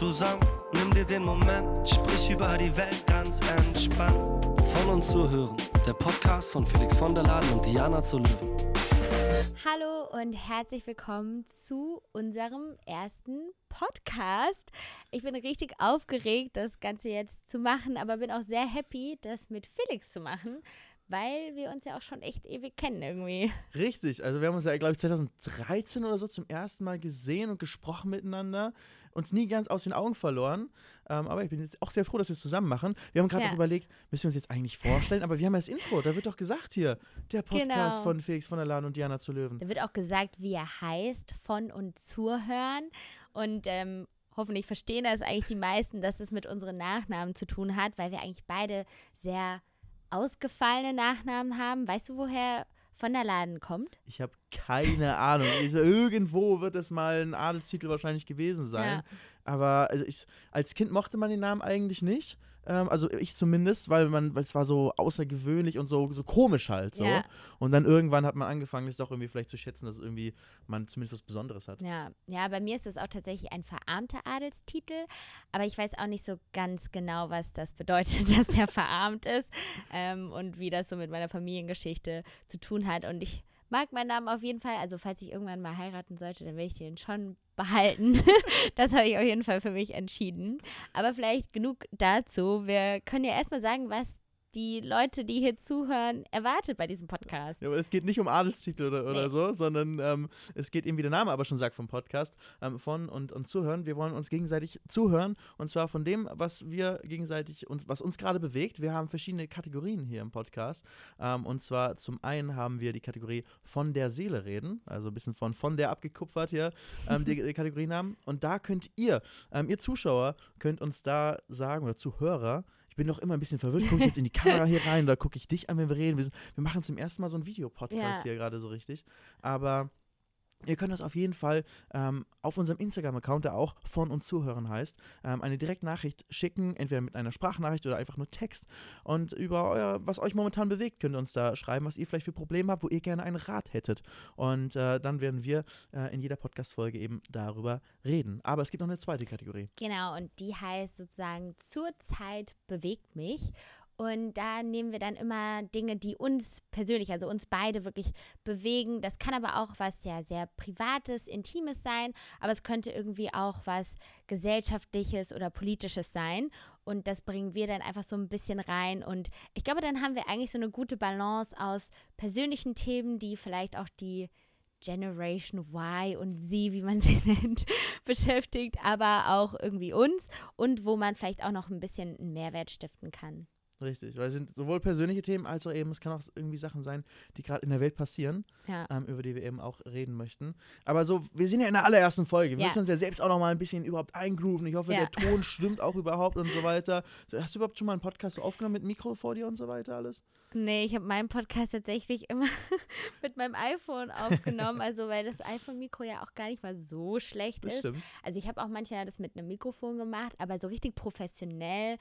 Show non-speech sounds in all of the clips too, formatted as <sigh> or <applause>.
zusammen. Nimm dir den Moment, sprich über die Welt ganz entspannt. Von uns zuhören, der Podcast von Felix von der Laden und Diana zu Löwen. Hallo und herzlich willkommen zu unserem ersten Podcast. Ich bin richtig aufgeregt, das Ganze jetzt zu machen, aber bin auch sehr happy, das mit Felix zu machen, weil wir uns ja auch schon echt ewig kennen irgendwie. Richtig, also wir haben uns ja, glaube ich, 2013 oder so zum ersten Mal gesehen und gesprochen miteinander, uns nie ganz aus den Augen verloren. Ähm, aber ich bin jetzt auch sehr froh, dass wir es zusammen machen. Wir haben gerade Ja. auch überlegt, müssen wir uns jetzt eigentlich vorstellen, aber wir haben ja das Intro, da wird doch gesagt hier, der Podcast Genau. von Felix von der Lahn und Diana zu Löwen. Da wird auch gesagt, wie er heißt, von und zuhören. Und ähm, hoffentlich verstehen das eigentlich die meisten, dass es mit unseren Nachnamen zu tun hat, weil wir eigentlich beide sehr ausgefallene Nachnamen haben. Weißt du, woher von der Laden kommt? Ich habe keine Ahnung. Also irgendwo wird es mal ein Adelstitel wahrscheinlich gewesen sein. Ja. Aber also ich, als Kind mochte man den Namen eigentlich nicht. Ähm, also ich zumindest, weil man, weil es war so außergewöhnlich und so, so komisch halt. So. Ja. Und dann irgendwann hat man angefangen, es doch irgendwie vielleicht zu schätzen, dass irgendwie man zumindest was Besonderes hat. Ja, ja, bei mir ist das auch tatsächlich ein verarmter Adelstitel, aber ich weiß auch nicht so ganz genau, was das bedeutet, <laughs> dass er verarmt ist ähm, und wie das so mit meiner Familiengeschichte zu tun hat. Und ich mag meinen Namen auf jeden Fall. Also falls ich irgendwann mal heiraten sollte, dann will ich den schon behalten. <laughs> das habe ich auf jeden Fall für mich entschieden. Aber vielleicht genug dazu. Wir können ja erstmal sagen, was die Leute, die hier zuhören, erwartet bei diesem Podcast. Ja, aber es geht nicht um Adelstitel oder, oder Nee. so, sondern ähm, es geht eben, wie der Name aber schon sagt vom Podcast, ähm, von und, und zuhören. Wir wollen uns gegenseitig zuhören und zwar von dem, was wir gegenseitig, uns, was uns gerade bewegt. Wir haben verschiedene Kategorien hier im Podcast. Ähm, und zwar zum einen haben wir die Kategorie von der Seele reden, also ein bisschen von von der abgekupfert hier, ähm, die, die Kategorienamen. Und da könnt ihr, ähm, ihr Zuschauer, könnt uns da sagen, oder Zuhörer, bin noch immer ein bisschen verwirrt. Gucke ich jetzt in die Kamera hier rein oder gucke ich dich an, wenn wir reden? Wir, sind, wir machen zum ersten Mal so einen Videopodcast Ja. hier gerade so richtig. Aber ihr könnt uns auf jeden Fall ähm, auf unserem Instagram-Account, der auch von und zuhören heißt, ähm, eine Direktnachricht schicken, entweder mit einer Sprachnachricht oder einfach nur Text. Und über euer, was euch momentan bewegt, könnt ihr uns da schreiben, was ihr vielleicht für Probleme habt, wo ihr gerne einen Rat hättet. Und äh, dann werden wir äh, in jeder Podcast-Folge eben darüber reden. Aber es gibt noch eine zweite Kategorie. Genau, und die heißt sozusagen Zurzeit bewegt mich. Und da nehmen wir dann immer Dinge, die uns persönlich, also uns beide wirklich bewegen. Das kann aber auch was ja sehr Privates, Intimes sein, aber es könnte irgendwie auch was Gesellschaftliches oder Politisches sein. Und das bringen wir dann einfach so ein bisschen rein. Und ich glaube, dann haben wir eigentlich so eine gute Balance aus persönlichen Themen, die vielleicht auch die Generation Y und sie, wie man <laughs> sie nennt, beschäftigt, aber auch irgendwie uns und wo man vielleicht auch noch ein bisschen einen Mehrwert stiften kann. Richtig, weil es sind sowohl persönliche Themen als auch eben, es kann auch irgendwie Sachen sein, die gerade in der Welt passieren. Ja. ähm, über die wir eben auch reden möchten. Aber so, wir sind ja in der allerersten Folge. Wir Ja. müssen uns ja selbst auch noch mal ein bisschen überhaupt eingrooven. Ich hoffe, Ja. der <laughs> Ton stimmt auch überhaupt und so weiter. Hast du überhaupt schon mal einen Podcast aufgenommen mit Mikro vor dir und so weiter alles? Nee, ich habe meinen Podcast tatsächlich immer <laughs> mit meinem iPhone aufgenommen, <laughs> also weil das iPhone-Mikro ja auch gar nicht mal so schlecht Das ist. stimmt. Also ich habe auch manchmal das mit einem Mikrofon gemacht, aber so richtig professionell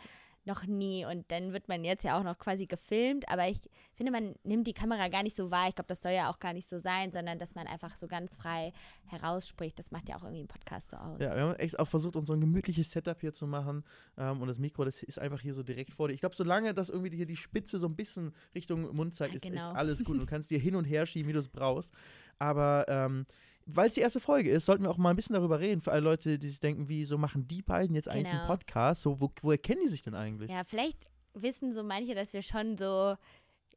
noch nie. Und dann wird man jetzt ja auch noch quasi gefilmt, aber ich finde, man nimmt die Kamera gar nicht so wahr. Ich glaube, das soll ja auch gar nicht so sein, sondern dass man einfach so ganz frei herausspricht. Das macht ja auch irgendwie ein Podcast so aus. Ja, wir haben echt auch versucht, uns so ein gemütliches Setup hier zu machen. Ähm, und das Mikro, das ist einfach hier so direkt vor dir. Ich glaube, solange das irgendwie hier die Spitze so ein bisschen Richtung Mund zeigt, Ja, ist, ist genau. alles gut. Du kannst dir hin und her schieben, wie du es brauchst. Aber ähm, weil es die erste Folge ist, sollten wir auch mal ein bisschen darüber reden, für alle Leute, die sich denken, wieso machen die beiden jetzt eigentlich einen Genau. Podcast? So, wo, woher kennen die sich denn eigentlich? Ja, vielleicht wissen so manche, dass wir schon so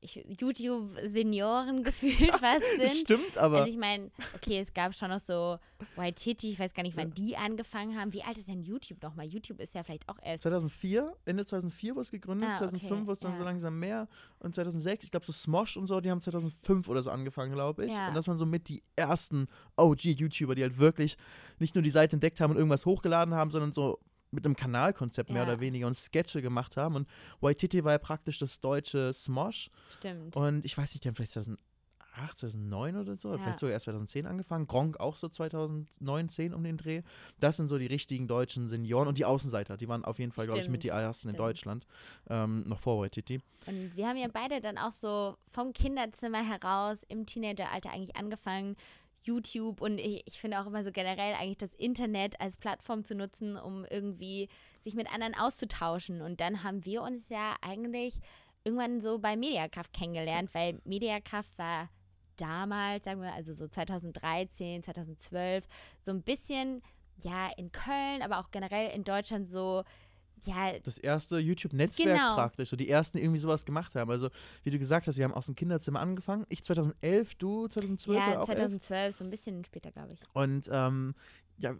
ich- YouTube-Senioren gefühlt <laughs> fast Das sind. stimmt, aber. Also ich meine, okay, es gab schon noch so Waititi, ich weiß gar nicht, wann die angefangen haben. Wie alt ist denn YouTube nochmal? YouTube ist ja vielleicht auch erst 2004, Ende 2004 wurde es gegründet, Ah, okay, 2005 wurde es dann ja. so langsam mehr und 2006, ich glaube so Smosh und so, die haben 2005 oder so angefangen, glaube ich. Ja. Und das waren so mit die ersten OG-YouTuber, die halt wirklich nicht nur die Seite entdeckt haben und irgendwas hochgeladen haben, sondern so mit einem Kanalkonzept mehr Ja. oder weniger und Sketche gemacht haben. Und Waititi war ja praktisch das deutsche Smosh. stimmt. Und ich weiß nicht, die haben vielleicht 2008, 2009 oder so, Ja. vielleicht sogar erst 2010 angefangen. Gronk auch so 2009, 10 um den Dreh. Das sind so die richtigen deutschen Senioren und die Außenseiter. Die waren auf jeden Fall, glaube ich, mit die ersten in. Deutschland. Ähm, noch vor Waititi. Und wir haben ja beide dann auch so vom Kinderzimmer heraus im Teenageralter eigentlich angefangen, YouTube und ich, ich finde auch immer so generell eigentlich das Internet als Plattform zu nutzen, um irgendwie sich mit anderen auszutauschen. Und dann haben wir uns ja eigentlich irgendwann so bei Mediakraft kennengelernt, weil Mediakraft war damals, sagen wir, also so 2013, 2012, so ein bisschen, ja, in Köln, aber auch generell in Deutschland so ja. Das erste YouTube-Netzwerk Genau. praktisch, so die ersten die irgendwie sowas gemacht haben. Also, wie du gesagt hast, wir haben aus dem Kinderzimmer angefangen. Ich 2011, du 2012 Ja, oder auch 11? 2012, so ein bisschen später, glaube ich. Und ähm, ja,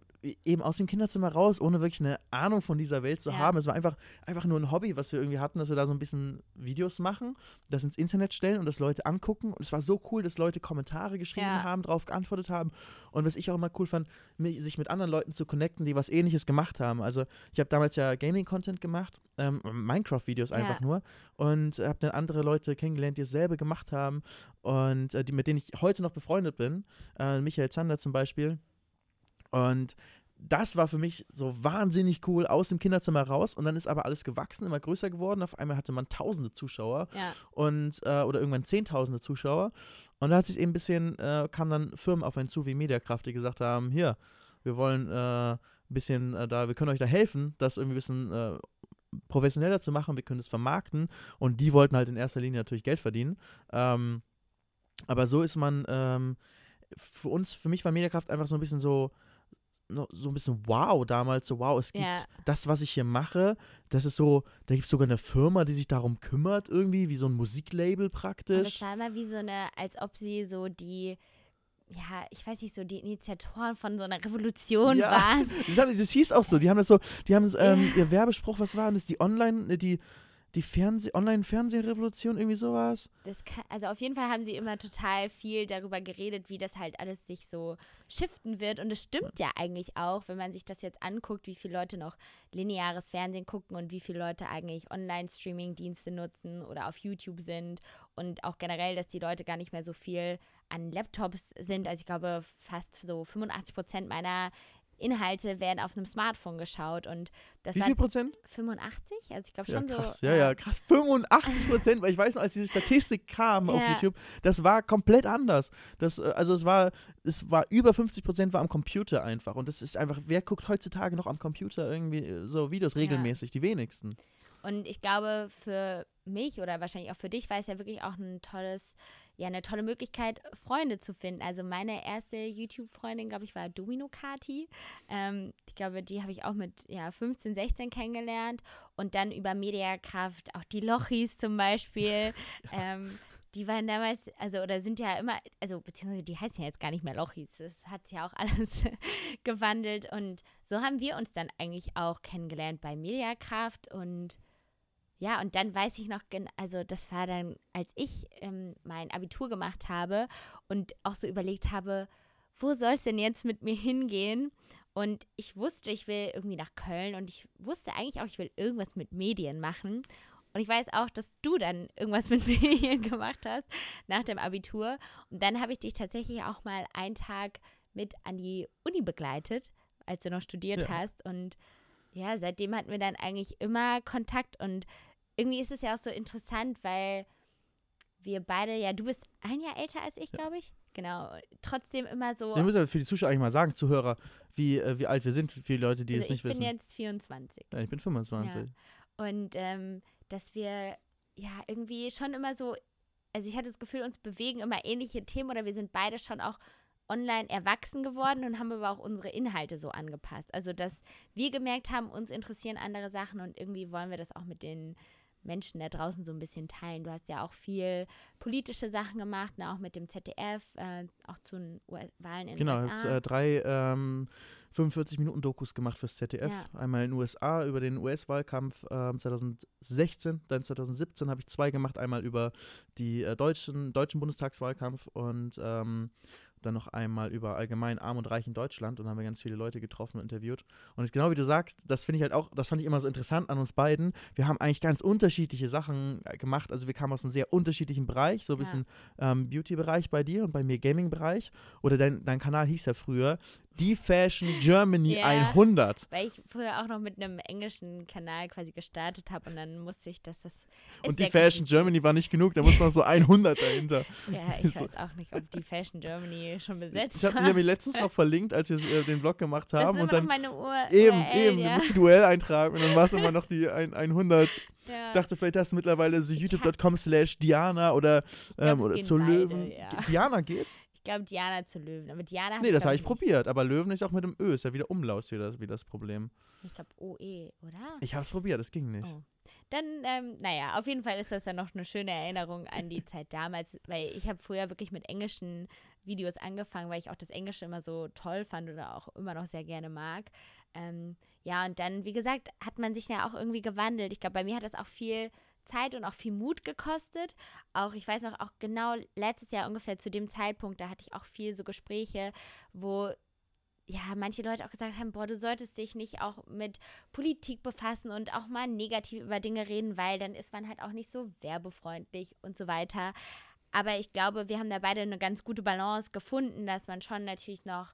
eben aus dem Kinderzimmer raus, ohne wirklich eine Ahnung von dieser Welt zu Ja. haben. Es war einfach, einfach nur ein Hobby, was wir irgendwie hatten, dass wir da so ein bisschen Videos machen, das ins Internet stellen und das Leute angucken. Und es war so cool, dass Leute Kommentare geschrieben Ja. haben, drauf geantwortet haben. Und was ich auch immer cool fand, mich, sich mit anderen Leuten zu connecten, die was ähnliches gemacht haben. Also ich habe damals ja Gaming-Content gemacht, ähm, Minecraft-Videos einfach Ja. nur. Und habe dann andere Leute kennengelernt, die dasselbe gemacht haben und äh, die, mit denen ich heute noch befreundet bin. Äh, Michael Zander zum Beispiel. Und das war für mich so wahnsinnig cool aus dem Kinderzimmer raus und dann ist aber alles gewachsen, immer größer geworden. Auf einmal hatte man tausende Zuschauer Ja. und äh, oder irgendwann zehntausende Zuschauer. Und da hat sich eben ein bisschen, äh, kamen dann Firmen auf einen zu wie Mediakraft, die gesagt haben, hier, wir wollen äh, ein bisschen äh, da, wir können euch da helfen, das irgendwie ein bisschen äh, professioneller zu machen, wir können es vermarkten und die wollten halt in erster Linie natürlich Geld verdienen. Ähm, aber so ist man, ähm, für uns, für mich war Mediakraft einfach so ein bisschen so, so ein bisschen wow damals, so wow, es gibt Ja. das, was ich hier mache, das ist so, da gibt es sogar eine Firma, die sich darum kümmert irgendwie, wie so ein Musiklabel Und praktisch. das war immer wie so eine, als ob sie so die, ja, ich weiß nicht, so die Initiatoren von so einer Revolution Ja. waren. <laughs> Das, haben, das hieß auch so, die haben das so, die haben ähm, ihr Werbespruch, was war das, die Online, die, die Fernseh, Online-Fernsehrevolution, irgendwie sowas. Kann, also auf jeden Fall haben sie immer total viel darüber geredet, wie das halt alles sich so shiften wird. Und es stimmt ja eigentlich auch, wenn man sich das jetzt anguckt, wie viele Leute noch lineares Fernsehen gucken und wie viele Leute eigentlich Online-Streaming-Dienste nutzen oder auf YouTube sind. Und auch generell, dass die Leute gar nicht mehr so viel an Laptops sind. Also ich glaube, fast so 85 Prozent meiner Inhalte werden auf einem Smartphone geschaut. Und das Wie viel Prozent? 85? Also ich glaube Ja, schon krass, so. ja, ja, krass. 85 Prozent, weil ich weiß noch, als diese Statistik kam auf Ja. YouTube, das war komplett anders. Das, äh, also es war, es war über 50 Prozent war am Computer einfach. Und das ist einfach, wer guckt heutzutage noch am Computer irgendwie äh, so Videos regelmäßig? Die wenigsten. Und ich glaube, für mich oder wahrscheinlich auch für dich war es ja wirklich auch ein tolles, ja, eine tolle Möglichkeit, Freunde zu finden. Also meine erste YouTube-Freundin, glaube ich, war Domino Kati. Ähm, ich glaube, die habe ich auch mit ja, 15, 16 kennengelernt. Und dann über Mediakraft, auch die Lochis zum Beispiel. <laughs> ähm, die waren damals, also oder sind ja immer, also beziehungsweise die heißen ja jetzt gar nicht mehr Lochis. Das hat sich ja auch <laughs> alles gewandelt. Und so haben wir uns dann eigentlich auch kennengelernt bei Mediakraft und ja, und dann weiß ich noch, also das war dann, als ich ähm, mein Abitur gemacht habe und auch so überlegt habe, wo soll es denn jetzt mit mir hingehen? Und ich wusste, ich will irgendwie nach Köln und ich wusste eigentlich auch, ich will irgendwas mit Medien machen. Und ich weiß auch, dass du dann irgendwas mit <laughs> Medien gemacht hast nach dem Abitur. Und dann habe ich dich tatsächlich auch mal einen Tag mit an die Uni begleitet, als du noch studiert Ja. hast. Und ja, seitdem hatten wir dann eigentlich immer Kontakt und irgendwie ist es ja auch so interessant, weil wir beide, ja, du bist ein Jahr älter als ich, glaube ich. Genau. Trotzdem immer so. Wir müssen ja für die Zuschauer eigentlich mal sagen, Zuhörer, wie, äh, wie alt wir sind, für die Leute, die also es nicht ich bin wissen. jetzt 24. ja, ich bin 25. Und ähm, dass wir ja irgendwie schon immer so, also ich hatte das Gefühl, uns bewegen immer ähnliche Themen oder wir sind beide schon auch online erwachsen geworden und haben aber auch unsere Inhalte so angepasst. Also dass wir gemerkt haben, uns interessieren andere Sachen und irgendwie wollen wir das auch mit den Menschen da draußen so ein bisschen teilen. Du hast ja auch viel politische Sachen gemacht, ne, auch mit dem ZDF, äh, auch zu den Wahlen in Genau, den ich habe USA. äh, drei ähm, 45-Minuten-Dokus gemacht fürs ZDF. Ja. Einmal in den USA über den US-Wahlkampf ähm, 2016, dann 2017 habe ich zwei gemacht. Einmal über die äh, deutschen, deutschen Bundestagswahlkampf und ähm, dann noch einmal über allgemein Arm und Reich in Deutschland und haben wir ganz viele Leute getroffen und interviewt. Und genau wie du sagst, das finde ich halt auch, das fand ich immer so interessant an uns beiden. Wir haben eigentlich ganz unterschiedliche Sachen äh, gemacht. Also wir kamen aus einem sehr unterschiedlichen Bereich, so ein Ja. bisschen ähm, Beauty-Bereich bei dir und bei mir Gaming-Bereich. Oder dein, dein Kanal hieß ja früher Die Fashion Germany Ja. 100. Weil ich früher auch noch mit einem englischen Kanal quasi gestartet habe und dann musste ich, dass das. ist Und die Fashion. Germany war nicht genug, da muss noch so 100 dahinter. <laughs> Ja, ich so- weiß auch nicht, ob die Fashion Germany schon besetzt Ich habe hab mir letztens noch verlinkt, als wir äh, den Blog gemacht haben. ist Und dann noch meine Uhr. eben, URL, eben, du ja. musst die Duell eintragen und dann war es immer noch die <laughs> ein, 100. ja. Ich dachte, vielleicht hast du mittlerweile so youtube.com slash Diana oder, ähm, oder gehen zu beide, Löwen. ja. Diana geht? Ich glaube, Diana zu Löwen. Aber Diana Nee, das habe ich probiert, aber Löwen ist auch mit dem Ö, ist ja wieder Umlaut wieder, wie das Problem. nicht. Ich glaube, OE, oder? Ich habe es probiert, das ging nicht. Oh. Dann, ähm, naja, auf jeden Fall ist das dann noch eine schöne Erinnerung an die <laughs> Zeit damals, weil ich habe früher wirklich mit englischen Videos angefangen, weil ich auch das Englische immer so toll fand oder auch immer noch sehr gerne mag. Ähm, ja, und dann, wie gesagt, hat man sich ja auch irgendwie gewandelt. Ich glaube, bei mir hat das auch viel Zeit und auch viel Mut gekostet. Auch, ich weiß noch, auch genau letztes Jahr ungefähr zu dem Zeitpunkt, da hatte ich auch viel so Gespräche, wo ja, manche Leute auch gesagt haben, boah, du solltest dich nicht auch mit Politik befassen und auch mal negativ über Dinge reden, weil dann ist man halt auch nicht so werbefreundlich und so weiter. Aber ich glaube, wir haben da beide eine ganz gute Balance gefunden, dass man schon natürlich noch,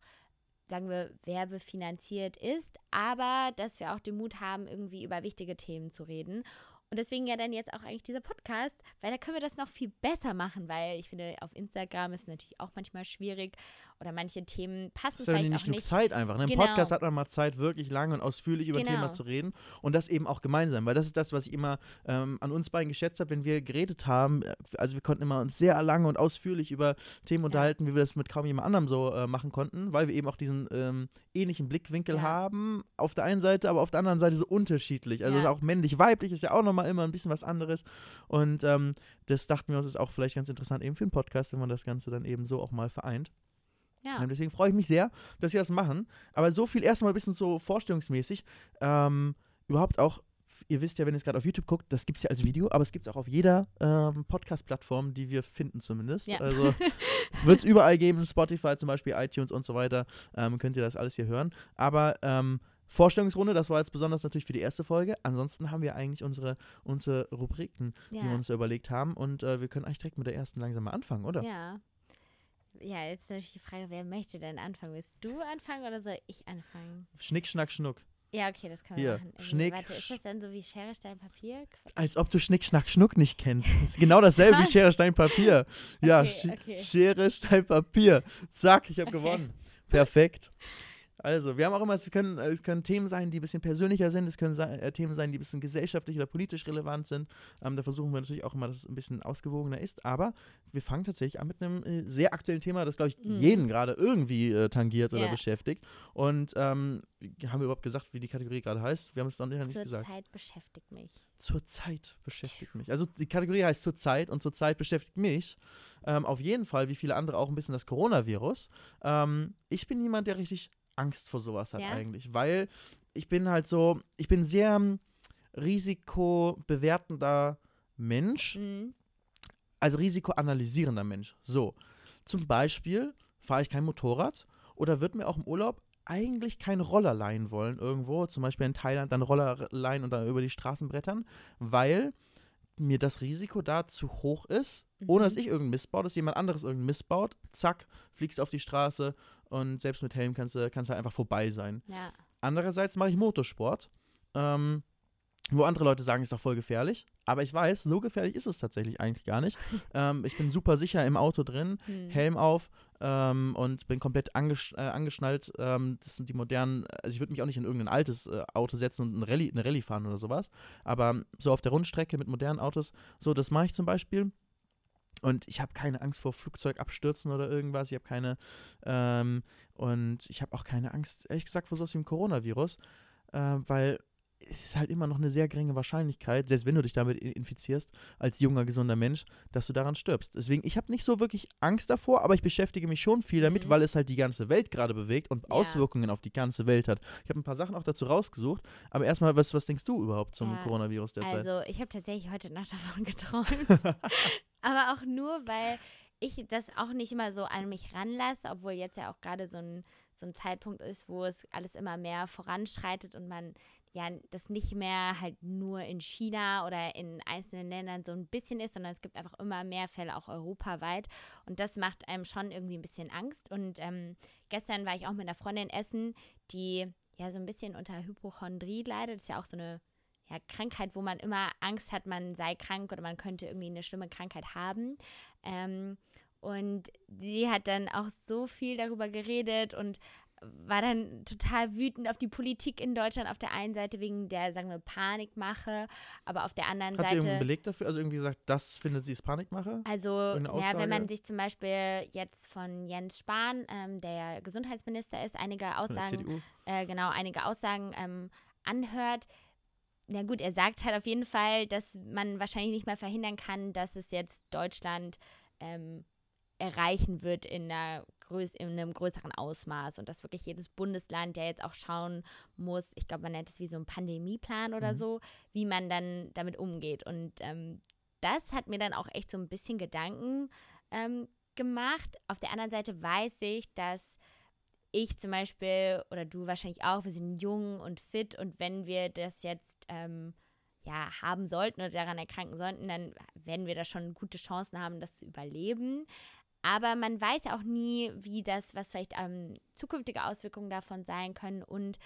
sagen wir, werbefinanziert ist, aber dass wir auch den Mut haben, irgendwie über wichtige Themen zu reden. Und deswegen ja dann jetzt auch eigentlich dieser Podcast, weil da können wir das noch viel besser machen, weil ich finde, auf Instagram ist natürlich auch manchmal schwierig oder manche Themen passen ist ja vielleicht nicht auch genug nicht. Zeit einfach. Ne? Im Genau. Podcast hat man mal Zeit, wirklich lange und ausführlich über ein Genau. Thema zu reden und das eben auch gemeinsam, weil das ist das, was ich immer ähm, an uns beiden geschätzt habe, wenn wir geredet haben. äh, Also wir konnten immer uns sehr lange und ausführlich über Themen unterhalten, wie wir das mit kaum jemand anderem so äh, machen konnten, weil wir eben auch diesen ähm, ähnlichen Blickwinkel Ja. haben. Auf der einen Seite, aber auf der anderen Seite so unterschiedlich. Also Ja. auch männlich-weiblich ist ja auch nochmal immer ein bisschen was anderes. Und ähm, das dachten wir uns, ist auch vielleicht ganz interessant eben für einen Podcast, wenn man das Ganze dann eben so auch mal vereint. Ja. Ähm, deswegen freue ich mich sehr, dass wir das machen. Aber so viel erstmal ein bisschen so vorstellungsmäßig. Ähm, überhaupt auch, ihr wisst ja, wenn ihr es gerade auf YouTube guckt, das gibt es ja als Video, aber es gibt es auch auf jeder ähm, Podcast-Plattform, die wir finden zumindest. Ja. Also <laughs> wird es überall geben, Spotify zum Beispiel, iTunes und so weiter. Ähm, könnt ihr das alles hier hören. Aber ähm, Vorstellungsrunde, das war jetzt besonders natürlich für die erste Folge. Ansonsten haben wir eigentlich unsere, unsere Rubriken, die wir Ja. uns überlegt haben. Und äh, wir können eigentlich direkt mit der ersten langsam mal anfangen, oder? Ja. Ja, jetzt natürlich die Frage, wer möchte denn anfangen? Willst du anfangen oder soll ich anfangen? Schnick, schnack, schnuck. Ja, okay, das können Hier, wir machen. Irgendwie, Schnick, Warte, ist das dann so wie Schere, Stein, Papier? Als ob du Schnick, Schnack, Schnuck nicht kennst. Das ist genau dasselbe wie <laughs> Schere, Stein, Papier. Ja, Okay, okay. Schere, Stein, Papier. Zack, ich habe Okay. gewonnen. Perfekt. Also, wir haben auch immer, es können, es können Themen sein, die ein bisschen persönlicher sind, es können sein, äh, Themen sein, die ein bisschen gesellschaftlich oder politisch relevant sind. Ähm, da versuchen wir natürlich auch immer, dass es ein bisschen ausgewogener ist. Aber wir fangen tatsächlich an mit einem äh, sehr aktuellen Thema, das, glaube ich, Mhm. jeden gerade irgendwie äh, tangiert oder Ja. beschäftigt. Und ähm, haben wir überhaupt gesagt, wie die Kategorie gerade heißt? Wir haben es noch nicht Zur gesagt. Zeit beschäftigt mich. Zur Zeit beschäftigt mich. Also die Kategorie heißt zur Zeit und zur Zeit beschäftigt mich ähm, auf jeden Fall, wie viele andere auch ein bisschen das Coronavirus. Ähm, ich bin jemand, der richtig Angst vor sowas hat Ja? eigentlich, weil ich bin halt so, ich bin sehr ähm, risikobewertender Mensch, Mhm. also risikoanalysierender Mensch. So, zum Beispiel fahre ich kein Motorrad oder würde mir auch im Urlaub eigentlich keinen Roller leihen wollen irgendwo, zum Beispiel in Thailand dann Roller leihen und dann über die Straßen brettern, weil mir das Risiko da zu hoch ist, ohne dass Mhm. ich irgendeinen Mist baue, dass jemand anderes irgendeinen Mist baut, zack, fliegst auf die Straße und selbst mit Helm kannst du kannst du einfach vorbei sein. Ja. Andererseits mache ich Motorsport, ähm, wo andere Leute sagen, ist doch voll gefährlich. Aber ich weiß, so gefährlich ist es tatsächlich eigentlich gar nicht. <laughs> ähm, ich bin super sicher im Auto drin, Hm. Helm auf ähm, und bin komplett angesch äh, angeschnallt. Ähm, das sind die modernen, also ich würde mich auch nicht in irgendein altes äh, Auto setzen und eine Rallye, eine Rallye fahren oder sowas. Aber so auf der Rundstrecke mit modernen Autos, so das mache ich zum Beispiel. Und ich habe keine Angst vor Flugzeugabstürzen oder irgendwas. Ich habe keine, ähm, und ich habe auch keine Angst, ehrlich gesagt, vor sowas wie dem Coronavirus, äh, weil es ist halt immer noch eine sehr geringe Wahrscheinlichkeit, selbst wenn du dich damit infizierst, als junger, gesunder Mensch, dass du daran stirbst. Deswegen, ich habe nicht so wirklich Angst davor, aber ich beschäftige mich schon viel damit, Mhm. weil es halt die ganze Welt gerade bewegt und Ja. Auswirkungen auf die ganze Welt hat. Ich habe ein paar Sachen auch dazu rausgesucht, aber erstmal, was, was denkst du überhaupt zum Ja, Coronavirus derzeit? Also, ich habe tatsächlich heute Nacht <laughs> davon geträumt. <laughs> Aber auch nur, weil ich das auch nicht immer so an mich ranlasse, obwohl jetzt ja auch gerade so ein, so ein Zeitpunkt ist, wo es alles immer mehr voranschreitet und man ja das nicht mehr halt nur in China oder in einzelnen Ländern so ein bisschen ist, sondern es gibt einfach immer mehr Fälle auch europaweit. Und das macht einem schon irgendwie ein bisschen Angst. Und ähm, gestern war ich auch mit einer Freundin essen, die ja so ein bisschen unter Hypochondrie leidet, das ist ja auch so eine ja, Krankheit, wo man immer Angst hat, man sei krank oder man könnte irgendwie eine schlimme Krankheit haben. Ähm, und sie hat dann auch so viel darüber geredet und war dann total wütend auf die Politik in Deutschland auf der einen Seite wegen der, sagen wir, Panikmache, aber auf der anderen Hat Seite. sie irgendeinen Beleg dafür? Also irgendwie gesagt, das findet sie ist Panikmache? Also, ja, wenn man sich zum Beispiel jetzt von Jens Spahn, ähm, der ja Gesundheitsminister ist, einige Aussagen, äh, genau, einige Aussagen ähm, anhört. Na gut, er sagt halt auf jeden Fall, dass man wahrscheinlich nicht mehr verhindern kann, dass es jetzt Deutschland ähm, erreichen wird in, einer in einem größeren Ausmaß und dass wirklich jedes Bundesland ja jetzt auch schauen muss, ich glaube, man nennt es wie so ein Pandemieplan oder Mhm. so, wie man dann damit umgeht. Und ähm, das hat mir dann auch echt so ein bisschen Gedanken ähm, gemacht. Auf der anderen Seite weiß ich, dass ich zum Beispiel oder du wahrscheinlich auch, wir sind jung und fit und wenn wir das jetzt ähm, ja, haben sollten oder daran erkranken sollten, dann werden wir da schon gute Chancen haben, das zu überleben. Aber man weiß auch nie, wie das, was vielleicht ähm, zukünftige Auswirkungen davon sein können und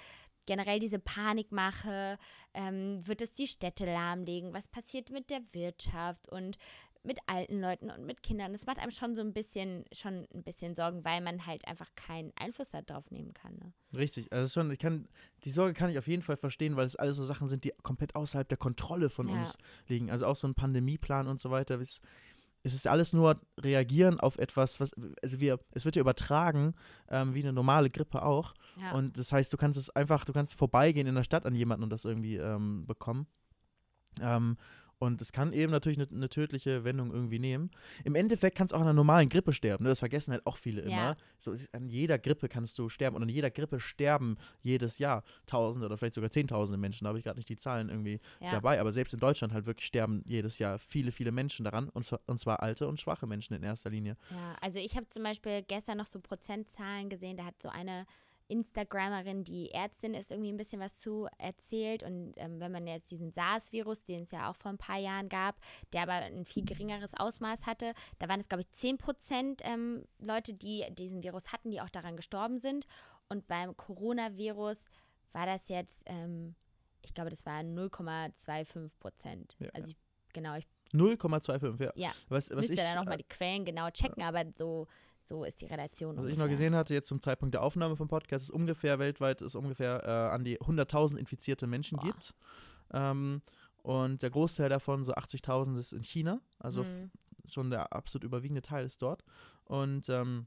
generell diese Panikmache, ähm, wird es die Städte lahmlegen, was passiert mit der Wirtschaft und mit alten Leuten und mit Kindern. Das macht einem schon so ein bisschen, schon ein bisschen Sorgen, weil man halt einfach keinen Einfluss darauf nehmen kann. Ne? Richtig, also schon, ich kann, die Sorge kann ich auf jeden Fall verstehen, weil es alles so Sachen sind, die komplett außerhalb der Kontrolle von Ja. uns liegen. Also auch so ein Pandemieplan und so weiter. Es, es ist alles nur reagieren auf etwas, was, also wir, es wird ja übertragen, ähm, wie eine normale Grippe auch. Ja. Und das heißt, du kannst es einfach, du kannst vorbeigehen in der Stadt an jemanden und das irgendwie ähm, bekommen. Ähm, und es kann eben natürlich eine, eine tödliche Wendung irgendwie nehmen. Im Endeffekt kannst du auch an einer normalen Grippe sterben. Ne? Das vergessen halt auch viele Ja. immer. So, an jeder Grippe kannst du sterben. Und an jeder Grippe sterben jedes Jahr Tausende oder vielleicht sogar Zehntausende Menschen. Da habe ich gerade nicht die Zahlen irgendwie ja. dabei. Aber selbst in Deutschland halt wirklich sterben jedes Jahr viele, viele Menschen daran. Und zwar, und zwar alte und schwache Menschen in erster Linie. Ja, also ich habe zum Beispiel gestern noch so Prozentzahlen gesehen, da hat so eine Instagrammerin, die Ärztin ist, irgendwie ein bisschen was zu erzählt. Und ähm, wenn man jetzt diesen SARS-Virus, den es ja auch vor ein paar Jahren gab, der aber ein viel geringeres Ausmaß hatte, da waren es, glaube ich, 10 Prozent ähm, Leute, die diesen Virus hatten, die auch daran gestorben sind. Und beim Coronavirus war das jetzt, ähm, ich glaube, das war 0,25 Prozent. Ja, also ich, genau, ich 0,25, ja. Ja, Was, was müsste ich, dann nochmal äh, die Quellen genau checken, aber so, so ist die Relation. Was ich ungefähr. noch gesehen hatte, jetzt zum Zeitpunkt der Aufnahme vom Podcast, ist ungefähr weltweit es ungefähr äh, an die 100.000 infizierte Menschen Boah. gibt. Ähm, und der Großteil davon, so 80.000, ist in China. Also Mhm. schon der absolut überwiegende Teil ist dort. Und ähm,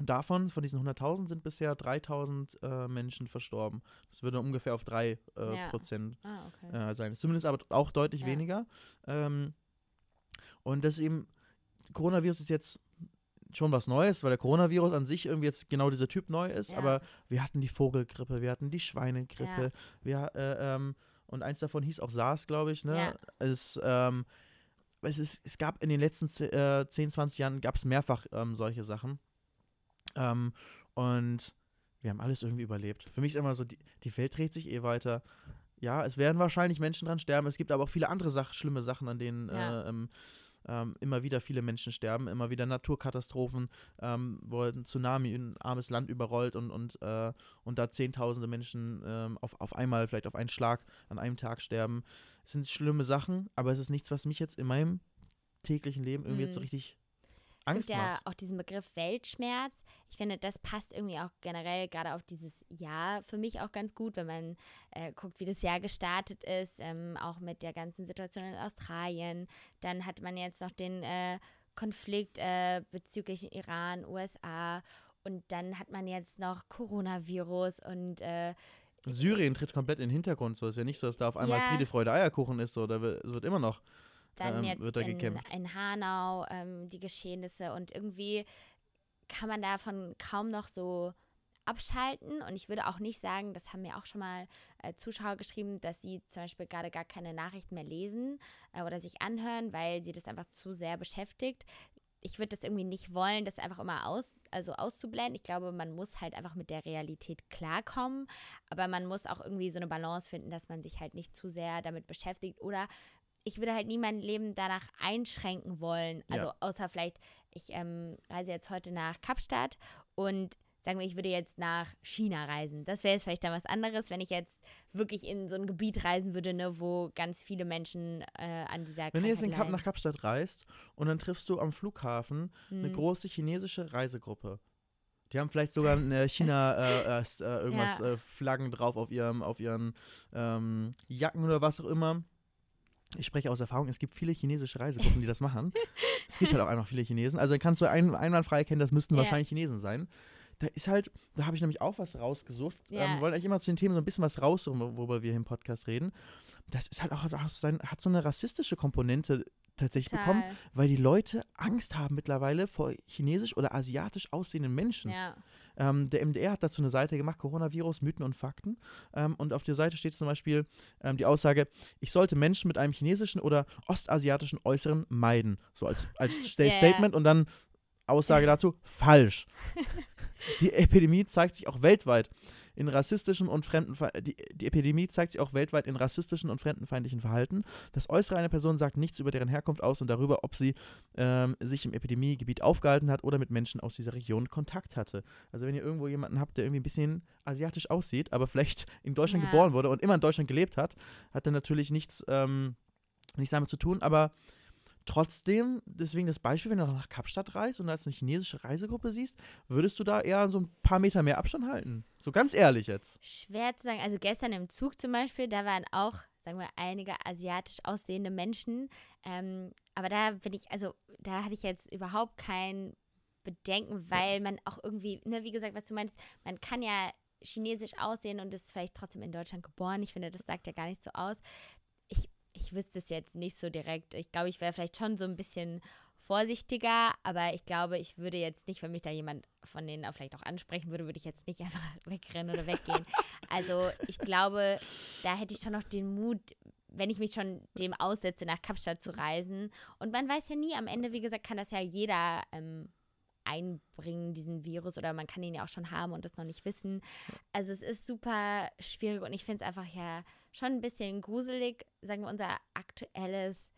davon, von diesen 100.000, sind bisher 3.000 äh, Menschen verstorben. Das würde ungefähr auf 3 äh, Ja. Prozent Ah, okay. äh, sein. Zumindest aber auch deutlich Ja. weniger. Ähm, und das eben, Coronavirus ist jetzt schon was Neues, weil der Coronavirus an sich irgendwie jetzt genau dieser Typ neu ist, Ja. aber wir hatten die Vogelgrippe, wir hatten die Schweinegrippe, wir, äh, ähm, und eins davon hieß auch SARS, glaube ich, ne? Ja. Es, ähm, es, ist, es gab in den letzten ze- äh, 10, 20 Jahren gab es mehrfach ähm, solche Sachen. Ähm, und wir haben alles irgendwie überlebt. Für mich ist immer so, die, die Welt dreht sich eh weiter. Ja, es werden wahrscheinlich Menschen dran sterben. Es gibt aber auch viele andere Sach schlimme Sachen, an denen Ja. äh, ähm, ähm, immer wieder viele Menschen sterben, immer wieder Naturkatastrophen, ähm, wo ein Tsunami ein armes Land überrollt und, und, äh, und da zehntausende Menschen ähm, auf, auf einmal, vielleicht auf einen Schlag an einem Tag sterben. Es sind schlimme Sachen, aber es ist nichts, was mich jetzt in meinem täglichen Leben irgendwie jetzt so Mhm. richtig Angst gibt ja macht. auch diesen Begriff Weltschmerz. Ich finde, das passt irgendwie auch generell gerade auf dieses Jahr für mich auch ganz gut, wenn man äh, guckt, wie das Jahr gestartet ist, ähm, auch mit der ganzen Situation in Australien. Dann hat man jetzt noch den äh, Konflikt äh, bezüglich Iran, USA. Und dann hat man jetzt noch Coronavirus und äh, Syrien tritt komplett in den Hintergrund. So ist ja nicht so, dass da auf einmal Ja. Friede, Freude, Eierkuchen ist. So, da wird, es wird immer noch. Dann ähm, jetzt in, in Hanau ähm, die Geschehnisse. Und irgendwie kann man davon kaum noch so abschalten. Und ich würde auch nicht sagen, das haben mir auch schon mal äh, Zuschauer geschrieben, dass sie zum Beispiel gerade gar keine Nachrichten mehr lesen äh, oder sich anhören, weil sie das einfach zu sehr beschäftigt. Ich würde das irgendwie nicht wollen, das einfach immer aus, also auszublenden. Ich glaube, man muss halt einfach mit der Realität klarkommen, aber man muss auch irgendwie so eine Balance finden, dass man sich halt nicht zu sehr damit beschäftigt. Oder ich würde halt nie mein Leben danach einschränken wollen. Also Ja. außer vielleicht, ich ähm, reise jetzt heute nach Kapstadt und sagen wir, ich würde jetzt nach China reisen. Das wäre jetzt vielleicht dann was anderes, wenn ich jetzt wirklich in so ein Gebiet reisen würde, ne, wo ganz viele Menschen äh, an dieser Wenn du jetzt in Kap nach Kapstadt reist und dann triffst du am Flughafen eine Hm. große chinesische Reisegruppe. Die haben vielleicht sogar eine China äh, äh, äh, irgendwas Ja. äh, Flaggen drauf auf ihrem auf ihren ähm, Jacken oder was auch immer. Ich spreche aus Erfahrung, es gibt viele chinesische Reisegruppen, die das machen. es gibt halt auch einfach viele Chinesen. Also kannst du ein, einwandfrei erkennen, das müssten Ja. wahrscheinlich Chinesen sein. Da ist halt, da habe ich nämlich auch was rausgesucht. Ja. Ähm, wir wollen eigentlich immer zu den Themen so ein bisschen was raussuchen, wo- worüber wir hier im Podcast reden. Das ist halt auch, hat so eine rassistische Komponente tatsächlich bekommen, Total. weil die Leute Angst haben mittlerweile vor chinesisch oder asiatisch aussehenden Menschen. Ja. Ähm, der MDR hat dazu eine Seite gemacht, Coronavirus, Mythen und Fakten. Ähm, und auf der Seite steht zum Beispiel ähm, die Aussage, ich sollte Menschen mit einem chinesischen oder ostasiatischen Äußeren meiden. So als, als. <laughs> Statement und dann Aussage dazu, falsch. <laughs> Die Epidemie zeigt sich auch weltweit in rassistischem und fremdenfe die, die Epidemie zeigt sich auch weltweit in rassistischen und fremdenfeindlichen Verhalten. Das Äußere einer Person sagt nichts über deren Herkunft aus und darüber, ob sie ähm, sich im Epidemiegebiet aufgehalten hat oder mit Menschen aus dieser Region Kontakt hatte. Also wenn ihr irgendwo jemanden habt, der irgendwie ein bisschen asiatisch aussieht, aber vielleicht in Deutschland Ja. geboren wurde und immer in Deutschland gelebt hat, hat er natürlich nichts, ähm, nichts damit zu tun, aber Trotzdem, deswegen das Beispiel, wenn du nach Kapstadt reist und als eine chinesische Reisegruppe siehst, würdest du da eher so ein paar Meter mehr Abstand halten? So ganz ehrlich jetzt. Schwer zu sagen. Also gestern im Zug zum Beispiel, da waren auch, sagen wir, einige asiatisch aussehende Menschen. Ähm, aber da bin ich, also da hatte ich jetzt überhaupt kein Bedenken, weil man auch irgendwie, ne, wie gesagt, was du meinst, man kann ja chinesisch aussehen und ist vielleicht trotzdem in Deutschland geboren. Ich finde, das sagt ja gar nicht so aus. Wüsste es jetzt nicht so direkt. Ich glaube, ich wäre vielleicht schon so ein bisschen vorsichtiger, aber ich glaube, ich würde jetzt nicht, wenn mich da jemand von denen auch vielleicht auch ansprechen würde, würde ich jetzt nicht <laughs> einfach wegrennen oder weggehen. Also ich glaube, da hätte ich schon noch den Mut, wenn ich mich schon dem aussetze, nach Kapstadt zu reisen. Und man weiß ja nie, am Ende, wie gesagt, kann das ja jeder ähm, einbringen, diesen Virus, oder man kann ihn ja auch schon haben und das noch nicht wissen. Also es ist super schwierig und ich finde es einfach ja schon ein bisschen gruselig, sagen wir, unser aktuelles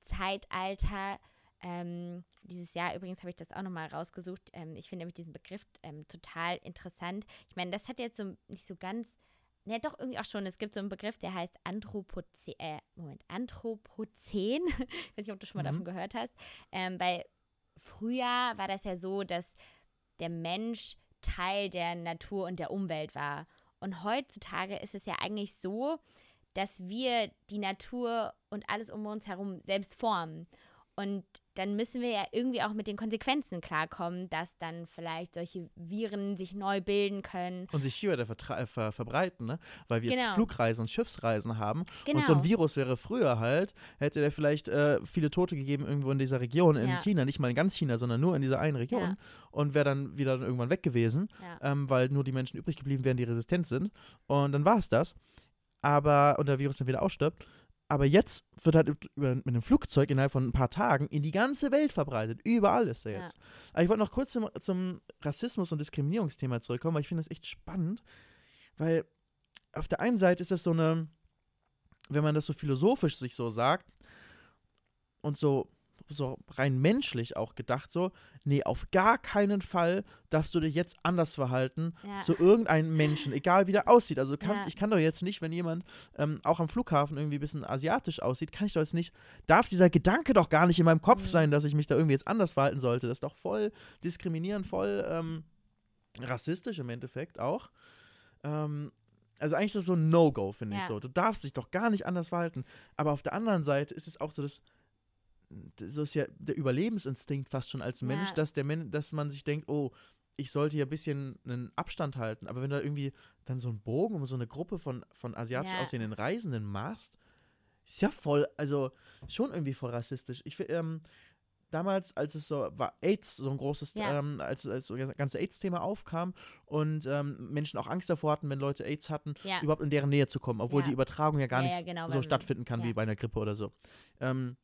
Zeitalter. Ähm, dieses Jahr übrigens habe ich das auch nochmal rausgesucht. Ähm, ich finde nämlich diesen Begriff ähm, total interessant. Ich meine, das hat jetzt so nicht so ganz, ne, doch irgendwie auch schon. Es gibt so einen Begriff, der heißt Anthropozen, äh, Moment, Anthropozän. <laughs> ich weiß nicht, ob du schon mal Mhm. davon gehört hast. Ähm, weil früher war das ja so, dass der Mensch Teil der Natur und der Umwelt war. Und heutzutage ist es ja eigentlich so, dass wir die Natur und alles um uns herum selbst formen. Und dann müssen wir ja irgendwie auch mit den Konsequenzen klarkommen, dass dann vielleicht solche Viren sich neu bilden können. Und sich hier weiter vertra- äh, ver verbreiten, ne? Weil wir jetzt Genau. Flugreisen und Schiffsreisen haben. Genau. Und so ein Virus wäre früher halt, hätte der vielleicht äh, viele Tote gegeben irgendwo in dieser Region, in Ja. China, nicht mal in ganz China, sondern nur in dieser einen Region. Ja. Und wäre dann wieder dann irgendwann weg gewesen, Ja. ähm, weil nur die Menschen übrig geblieben wären, die resistent sind. Und dann war es das. Aber, und der Virus dann wieder ausstirbt. Aber jetzt wird halt mit einem Flugzeug innerhalb von ein paar Tagen in die ganze Welt verbreitet. Überall ist er Ja. jetzt. Aber ich wollte noch kurz zum, zum Rassismus- und Diskriminierungsthema zurückkommen, weil ich finde das echt spannend. Weil auf der einen Seite ist das so eine, wenn man das so philosophisch sich so sagt und so, so rein menschlich auch gedacht, so, nee, auf gar keinen Fall darfst du dich jetzt anders verhalten Ja. zu irgendeinem Menschen, egal wie der aussieht. Also kannst, Ja. ich kann doch jetzt nicht, wenn jemand ähm, auch am Flughafen irgendwie ein bisschen asiatisch aussieht, kann ich doch jetzt nicht, darf dieser Gedanke doch gar nicht in meinem Kopf Mhm. sein, dass ich mich da irgendwie jetzt anders verhalten sollte. Das ist doch voll diskriminierend, voll ähm, rassistisch im Endeffekt auch. Ähm, also eigentlich ist das so ein No-Go, finde ich Ja. so. Du darfst dich doch gar nicht anders verhalten. Aber auf der anderen Seite ist es auch so, dass so ist ja der Überlebensinstinkt fast schon als Mensch, Ja. dass der Men dass man sich denkt, oh, ich sollte hier ein bisschen einen Abstand halten. Aber wenn du da irgendwie dann so einen Bogen um so eine Gruppe von, von asiatisch Ja. aussehenden Reisenden machst, ist ja voll, also schon irgendwie voll rassistisch. Ich ähm, damals, als es so war, AIDS so ein großes, Ja. ähm, als, als so das ganze AIDS-Thema aufkam und ähm, Menschen auch Angst davor hatten, wenn Leute AIDS hatten, Ja. überhaupt in deren Nähe zu kommen, obwohl die Übertragung ja gar nicht genau, so stattfinden kann wie bei einer Grippe oder so. Ähm,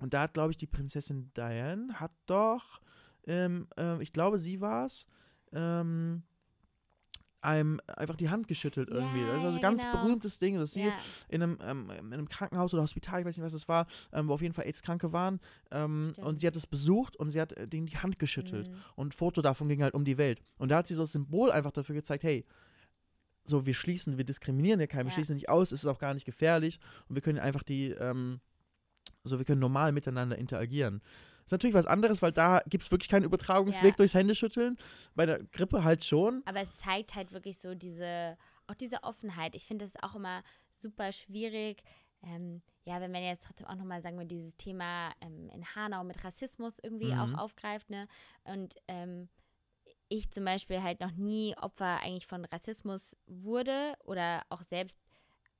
und da hat, glaube ich, die Prinzessin Diane hat doch ähm, äh, ich glaube, sie war es, ähm, einem einfach die Hand geschüttelt irgendwie. Das ist also ein ganz genau. berühmtes Ding, dass sie Ja. in einem, ähm, in einem Krankenhaus oder Hospital, ich weiß nicht, was es war, ähm, wo auf jeden Fall AIDS-Kranke waren. Ähm, und sie hat es besucht und sie hat äh, denen die Hand geschüttelt. Mhm. Und ein Foto davon ging halt um die Welt. Und da hat sie so das Symbol einfach dafür gezeigt, hey, so wir schließen, wir diskriminieren ja keinen, wir Ja. schließen nicht aus, es ist auch gar nicht gefährlich und wir können einfach die, ähm, so wir können normal miteinander interagieren. Ist natürlich was anderes, weil da gibt es wirklich keinen Übertragungsweg Ja. durchs Händeschütteln. Bei der Grippe halt schon. Aber es zeigt halt wirklich so diese, auch diese Offenheit. Ich finde das auch immer super schwierig. Ähm, ja, wenn man jetzt trotzdem auch nochmal, sagen wir, dieses Thema ähm, in Hanau mit Rassismus irgendwie Mhm. auch aufgreift, ne? Und ähm, ich zum Beispiel halt noch nie Opfer eigentlich von Rassismus wurde oder auch selbst,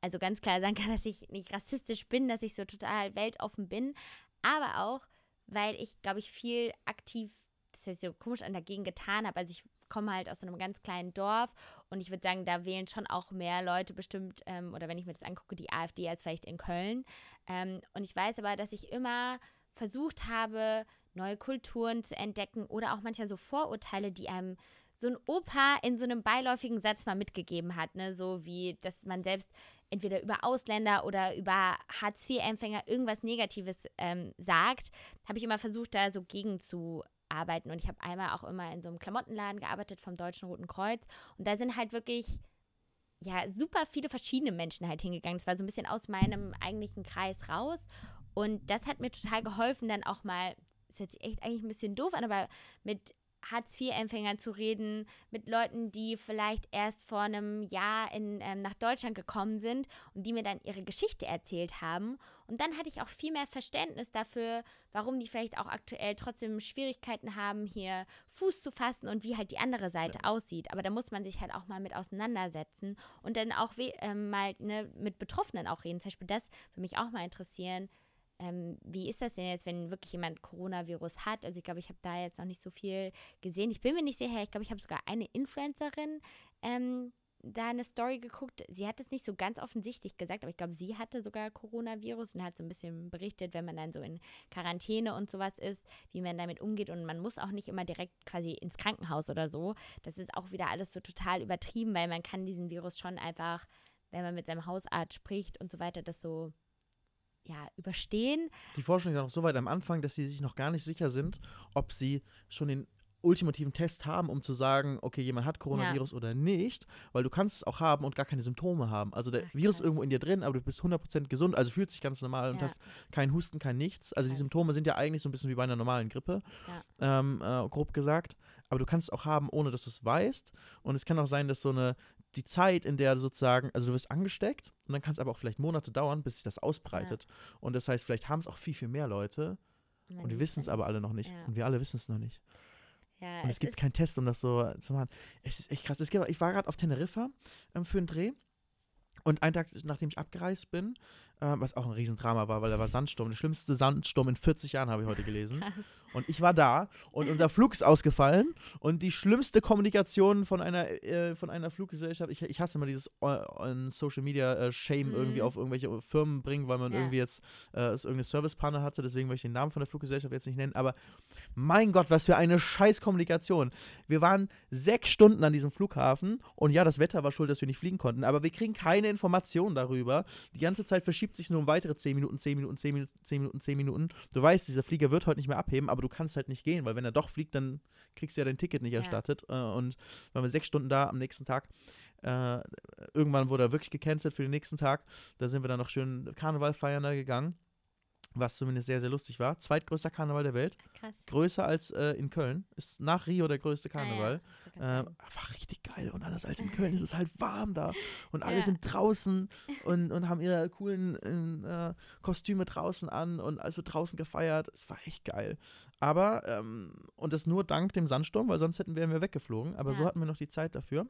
also ganz klar sagen kann, <laughs> dass ich nicht rassistisch bin, dass ich so total weltoffen bin, aber auch, weil ich, glaube ich, viel aktiv, das hört sich so komisch an, dagegen getan habe. Also ich komme halt aus so einem ganz kleinen Dorf und ich würde sagen, da wählen schon auch mehr Leute bestimmt, ähm, oder wenn ich mir das angucke, die AfD als vielleicht in Köln. Ähm, und ich weiß aber, dass ich immer versucht habe, neue Kulturen zu entdecken oder auch manchmal so Vorurteile, die einem so ein Opa in so einem beiläufigen Satz mal mitgegeben hat, ne? So wie, dass man selbst entweder über Ausländer oder über Hartz-IV-Empfänger irgendwas Negatives ähm, sagt, habe ich immer versucht, da so gegen zu arbeiten. Und ich habe einmal auch immer in so einem Klamottenladen gearbeitet vom Deutschen Roten Kreuz. Und da sind halt wirklich ja, super viele verschiedene Menschen halt hingegangen. Das war so ein bisschen aus meinem eigentlichen Kreis raus. Und das hat mir total geholfen, dann auch mal, das hört sich echt eigentlich ein bisschen doof an, aber mit Hartz-IV-Empfängern zu reden, mit Leuten, die vielleicht erst vor einem Jahr in, ähm, nach Deutschland gekommen sind und die mir dann ihre Geschichte erzählt haben. Und dann hatte ich auch viel mehr Verständnis dafür, warum die vielleicht auch aktuell trotzdem Schwierigkeiten haben, hier Fuß zu fassen und wie halt die andere Seite aussieht. Aber da muss man sich halt auch mal mit auseinandersetzen und dann auch we- ähm, mal ne, mit Betroffenen auch reden. Zum Beispiel das würde mich auch mal interessieren. Ähm, wie ist das denn jetzt, wenn wirklich jemand Coronavirus hat? Also ich glaube, ich habe da jetzt noch nicht so viel gesehen. Ich bin mir nicht sicher. Ich glaube, ich habe sogar eine Influencerin ähm, da eine Story geguckt. Sie hat es nicht so ganz offensichtlich gesagt, aber ich glaube, sie hatte sogar Coronavirus und hat so ein bisschen berichtet, wenn man dann so in Quarantäne und sowas ist, wie man damit umgeht. Und man muss auch nicht immer direkt quasi ins Krankenhaus oder so. Das ist auch wieder alles so total übertrieben, weil man kann diesen Virus schon einfach, wenn man mit seinem Hausarzt spricht und so weiter, das so ja, überstehen. Die Forschung ist ja noch so weit am Anfang, dass sie sich noch gar nicht sicher sind, ob sie schon den ultimativen Test haben, um zu sagen, okay, jemand hat Coronavirus oder nicht, weil du kannst es auch haben und gar keine Symptome haben. Also der Ach, Virus ist irgendwo in dir drin, aber du bist 100% gesund, also fühlst dich ganz normal und Ja. hast keinen Husten, kein nichts. Also die. Symptome sind ja eigentlich so ein bisschen wie bei einer normalen Grippe, ähm, äh, grob gesagt. Aber du kannst es auch haben, ohne dass du es weißt. Und es kann auch sein, dass so eine, die Zeit, in der sozusagen, also du wirst angesteckt und dann kann es aber auch vielleicht Monate dauern, bis sich das ausbreitet. Und das heißt, vielleicht haben es auch viel, viel mehr Leute Man und die wissen es dann- aber alle noch nicht. Ja. Und wir alle wissen es noch nicht. Ja, Und es, gibt keinen Test, um das so zu machen. Es ist echt krass. Es gibt, ich war gerade auf Teneriffa ähm, für einen Dreh. Und einen Tag, nachdem ich abgereist bin, äh, was auch ein Riesendrama war, weil da war Sandsturm. Der schlimmste Sandsturm in 40 Jahren, habe ich heute gelesen. <laughs> Und ich war da und unser Flug ist ausgefallen. Und die schlimmste Kommunikation von einer, äh, von einer Fluggesellschaft, ich, ich hasse immer dieses äh, on Social Media äh, Shame Mhm. irgendwie auf irgendwelche Firmen bringen, weil man Ja. irgendwie jetzt äh, irgendeine Servicepanne hatte. Deswegen möchte ich den Namen von der Fluggesellschaft jetzt nicht nennen. Aber mein Gott, was für eine scheiß Kommunikation. Wir waren sechs Stunden an diesem Flughafen und ja, das Wetter war schuld, dass wir nicht fliegen konnten, aber wir kriegen keine Informationen darüber. Die ganze Zeit verschiebt sich nur um weitere 10 Minuten, 10 Minuten, 10 Minuten, 10 Minuten, 10 Minuten. Du weißt, dieser Flieger wird heute nicht mehr abheben, aber du kannst halt nicht gehen, weil wenn er doch fliegt, dann kriegst du ja dein Ticket nicht Ja. erstattet. Äh, Und waren wir sechs Stunden da am nächsten Tag. Äh, irgendwann wurde er wirklich gecancelt für den nächsten Tag. Da sind wir dann noch schön Karneval feiern da gegangen. Was zumindest sehr, sehr lustig war. Zweitgrößter Karneval der Welt. krass. Größer als äh, in Köln. Ist nach Rio der größte Karneval. Ah, ja. Ähm, war richtig geil und anders als in Köln. Es ist halt warm da und alle Ja. sind draußen und, und haben ihre coolen äh, Kostüme draußen an und also draußen gefeiert. Es war echt geil. Aber, ähm, und das nur dank dem Sandsturm, weil sonst hätten wir, wir weggeflogen. Aber so Ja. hatten wir noch die Zeit dafür.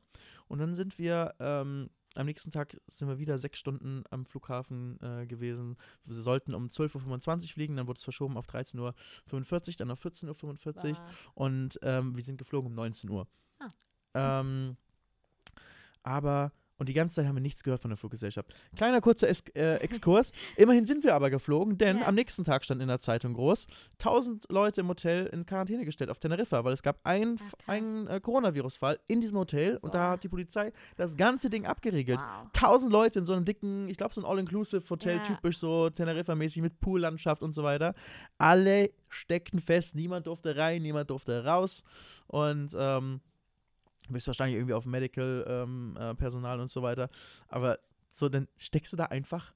Und dann sind wir, ähm, am nächsten Tag sind wir wieder sechs Stunden am Flughafen äh, gewesen. Wir sollten um 12.25 Uhr fliegen, dann wurde es verschoben auf 13.45 Uhr, dann auf 14.45 Uhr. Und ähm, wir sind geflogen um 19 Uhr. Ah. Ähm, aber, Und die ganze Zeit haben wir nichts gehört von der Fluggesellschaft. Kleiner kurzer es äh, Exkurs. <laughs> Immerhin sind wir aber geflogen, denn Ja. am nächsten Tag stand in der Zeitung groß, 1000 Leute im Hotel in Quarantäne gestellt auf Teneriffa, weil es gab einen, krass. einen äh, Coronavirus-Fall in diesem Hotel und da hat die Polizei das ganze Ding abgeriegelt. Wow. 1000 Leute in so einem dicken, ich glaube so ein All-Inclusive-Hotel, Ja. typisch so Teneriffa-mäßig mit Poollandschaft und so weiter. Alle steckten fest, niemand durfte rein, niemand durfte raus und ähm, bist wahrscheinlich irgendwie auf Medical-Personal ähm, äh, Personal und so weiter. Aber so, dann steckst du da einfach,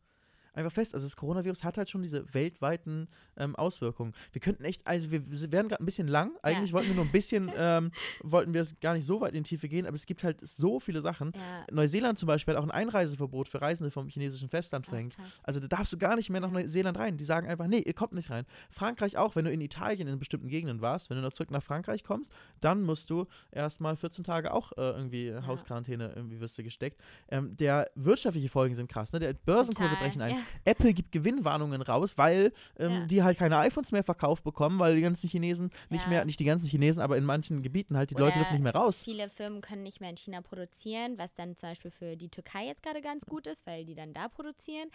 einfach fest. Also das Coronavirus hat halt schon diese weltweiten ähm, Auswirkungen. Wir könnten echt, also wir, wir werden gerade ein bisschen lang. Eigentlich wollten wir nur ein bisschen, <laughs> ähm, wollten wir es gar nicht so weit in die Tiefe gehen, aber es gibt halt so viele Sachen. Ja. Neuseeland zum Beispiel hat auch ein Einreiseverbot für Reisende vom chinesischen Festland verhängt. krass. Also da darfst du gar nicht mehr nach Neuseeland rein. Die sagen einfach, nee, ihr kommt nicht rein. Frankreich auch, wenn du in Italien in bestimmten Gegenden warst, wenn du noch zurück nach Frankreich kommst, dann musst du erstmal 14 Tage auch äh, irgendwie in Hausquarantäne irgendwie wirst du gesteckt. Ähm, der wirtschaftliche Folgen sind krass, ne? Der Börsenkurse Total. brechen ein. Ja. <laughs> Apple gibt Gewinnwarnungen raus, weil ähm, Ja. die halt keine iPhones mehr verkauft bekommen, weil die ganzen Chinesen nicht Ja. mehr, nicht die ganzen Chinesen, aber in manchen Gebieten halt, die Leute Oder dürfen nicht mehr raus. Viele Firmen können nicht mehr in China produzieren, was dann zum Beispiel für die Türkei jetzt gerade ganz gut ist, weil die dann da produzieren.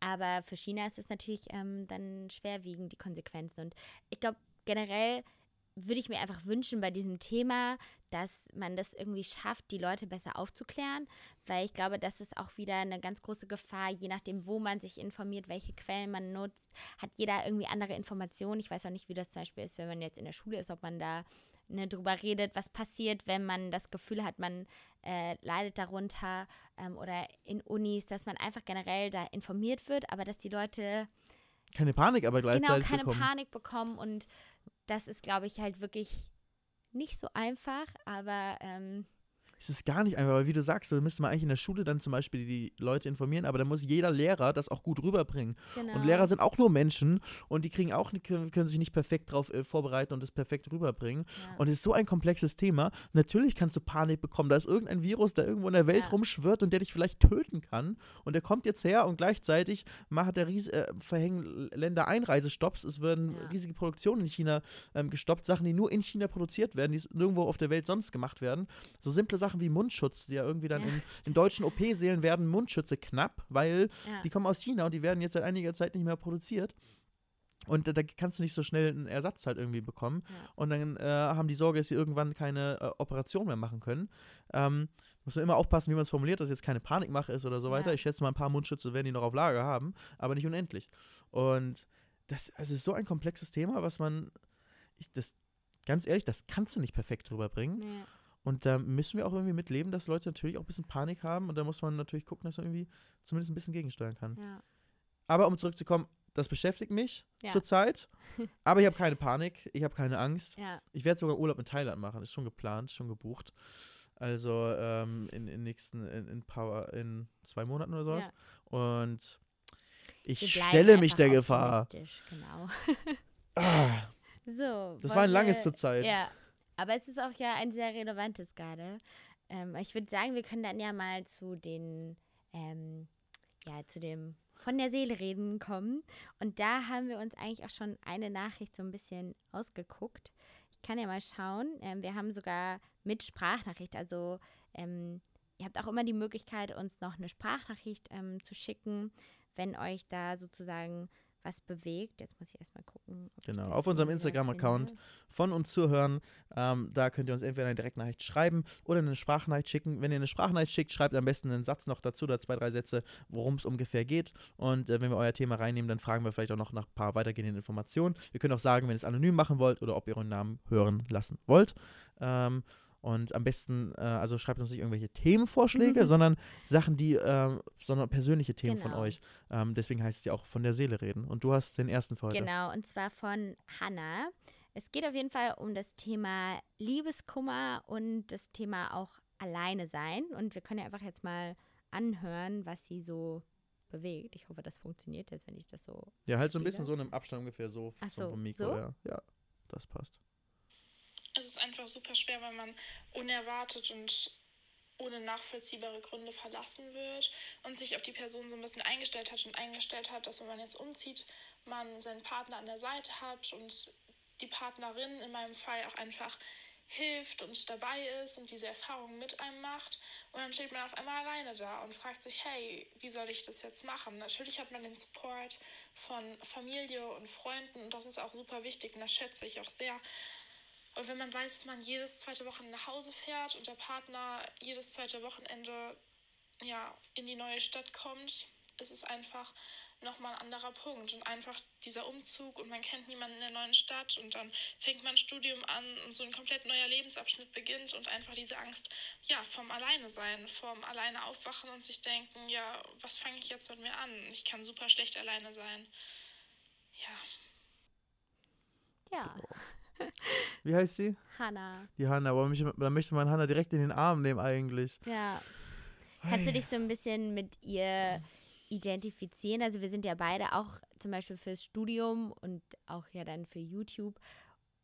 Aber für China ist es natürlich ähm, dann schwerwiegend, die Konsequenzen. Und ich glaube, generell würde ich mir einfach wünschen bei diesem Thema, dass man das irgendwie schafft, die Leute besser aufzuklären, weil ich glaube, das ist auch wieder eine ganz große Gefahr, je nachdem, wo man sich informiert, welche Quellen man nutzt, hat jeder irgendwie andere Informationen. Ich weiß auch nicht, wie das zum Beispiel ist, wenn man jetzt in der Schule ist, ob man da ne, drüber redet, was passiert, wenn man das Gefühl hat, man äh, leidet darunter ähm, oder in Unis, dass man einfach generell da informiert wird, aber dass die Leute Keine Panik, aber genau gleichzeitig keine bekommen. Panik bekommen und das ist, glaube ich, halt wirklich nicht so einfach, aber ähm, Es ist gar nicht einfach, weil wie du sagst, da müsste man eigentlich in der Schule dann zum Beispiel die Leute informieren, aber da muss jeder Lehrer das auch gut rüberbringen. genau. Und Lehrer sind auch nur Menschen und die kriegen auch, können, können sich nicht perfekt darauf äh, vorbereiten und das perfekt rüberbringen. ja. Und es ist so ein komplexes Thema. Natürlich kannst du Panik bekommen. Da ist irgendein Virus, der irgendwo in der Welt Ja. rumschwirrt und der dich vielleicht töten kann. Und der kommt jetzt her und gleichzeitig macht der Ries äh, verhängen Länder Einreisestopps. Es werden Ja. riesige Produktionen in China ähm, gestoppt. Sachen, die nur in China produziert werden, die nirgendwo auf der Welt sonst gemacht werden. So simple Sachen wie Mundschutz, die ja irgendwie dann Ja. in, in deutschen OP-Sälen werden Mundschütze knapp, weil ja. die kommen aus China und die werden jetzt seit einiger Zeit nicht mehr produziert. Und da, kannst du nicht so schnell einen Ersatz halt irgendwie bekommen. Ja. Und dann äh, haben die Sorge, dass sie irgendwann keine äh, Operation mehr machen können. Ähm, muss man immer aufpassen, wie man es formuliert, dass jetzt keine Panikmache ist oder so weiter. Ja. Ich schätze mal, ein paar Mundschütze werden die noch auf Lager haben, aber nicht unendlich. Und das also ist so ein komplexes Thema, was man, ich, das, ganz ehrlich, das kannst du nicht perfekt drüber bringen. Und da müssen wir auch irgendwie mitleben, dass Leute natürlich auch ein bisschen Panik haben und da muss man natürlich gucken, dass man irgendwie zumindest ein bisschen gegensteuern kann. Ja. Aber um zurückzukommen, das beschäftigt mich Ja. zurzeit. <laughs> Aber ich habe keine Panik, ich habe keine Angst. ja. Ich werde sogar Urlaub in Thailand machen, ist schon geplant, schon gebucht. Also ähm, in, in nächsten, in, in, paar, in zwei Monaten oder sowas. Ja. Und ich stelle mich der Gefahr. Genau. Ah, <laughs> So. das war ein langes wir- zur Zeit. Ja, aber es ist auch ja ein sehr relevantes gerade. Ähm, ich würde sagen, wir können dann ja mal zu den, ähm, ja, zu dem von der Seele reden kommen. Und da haben wir uns eigentlich auch schon eine Nachricht so ein bisschen ausgeguckt. Ich kann ja mal schauen. Ähm, wir haben sogar mit Sprachnachricht, also ähm, ihr habt auch immer die Möglichkeit, uns noch eine Sprachnachricht ähm, zu schicken, wenn euch da sozusagen was bewegt. Jetzt muss ich erstmal gucken. Genau, auf unserem Instagram-Account von uns zuhören. Ähm, da könnt ihr uns entweder eine Direktnachricht schreiben oder eine Sprachnachricht schicken. Wenn ihr eine Sprachnachricht schickt, schreibt am besten einen Satz noch dazu oder zwei, drei Sätze, worum es ungefähr geht. Und äh, wenn wir euer Thema reinnehmen, dann fragen wir vielleicht auch noch nach ein paar weitergehenden Informationen. Ihr könnt auch sagen, wenn ihr es anonym machen wollt oder ob ihr euren Namen hören lassen wollt. Ähm, und am besten, äh, also schreibt uns nicht irgendwelche Themenvorschläge, Mhm. sondern Sachen, die, ähm, sondern persönliche Themen von Genau. euch. Ähm, deswegen heißt es ja auch von der Seele reden. Und du hast den ersten heute. Genau, und zwar von Hannah. Es geht auf jeden Fall um das Thema Liebeskummer und das Thema auch alleine sein. Und wir können ja einfach jetzt mal anhören, was sie so bewegt. Ich hoffe, das funktioniert jetzt, wenn ich das so. Ja, halt so ein Spiele. bisschen so in einem Abstand ungefähr so so, vom Mikro. so? Ja. ja, das passt. Es ist einfach super schwer, weil man unerwartet und ohne nachvollziehbare Gründe verlassen wird und sich auf die Person so ein bisschen eingestellt hat und eingestellt hat, dass wenn man jetzt umzieht, man seinen Partner an der Seite hat und die Partnerin in meinem Fall auch einfach hilft und dabei ist und diese Erfahrung mit einem macht. Und dann steht man auf einmal alleine da und fragt sich, hey, wie soll ich das jetzt machen? Natürlich hat man den Support von Familie und Freunden und das ist auch super wichtig und das schätze ich auch sehr. Aber wenn man weiß, dass man jedes zweite Wochenende nach Hause fährt und der Partner jedes zweite Wochenende ja, in die neue Stadt kommt, ist es einfach nochmal ein anderer Punkt und einfach dieser Umzug und man kennt niemanden in der neuen Stadt und dann fängt man ein Studium an und so ein komplett neuer Lebensabschnitt beginnt und einfach diese Angst, ja, vom Alleine sein, vom Alleine aufwachen und sich denken, ja, was fange ich jetzt mit mir an? Ich kann super schlecht alleine sein. Ja. Ja. Wie heißt sie? Hanna. Die Hanna. Aber mich, da möchte man Hanna direkt in den Arm nehmen eigentlich. Ja. Kannst du dich so ein bisschen mit ihr identifizieren? Also wir sind ja beide auch zum Beispiel fürs Studium und auch ja dann für YouTube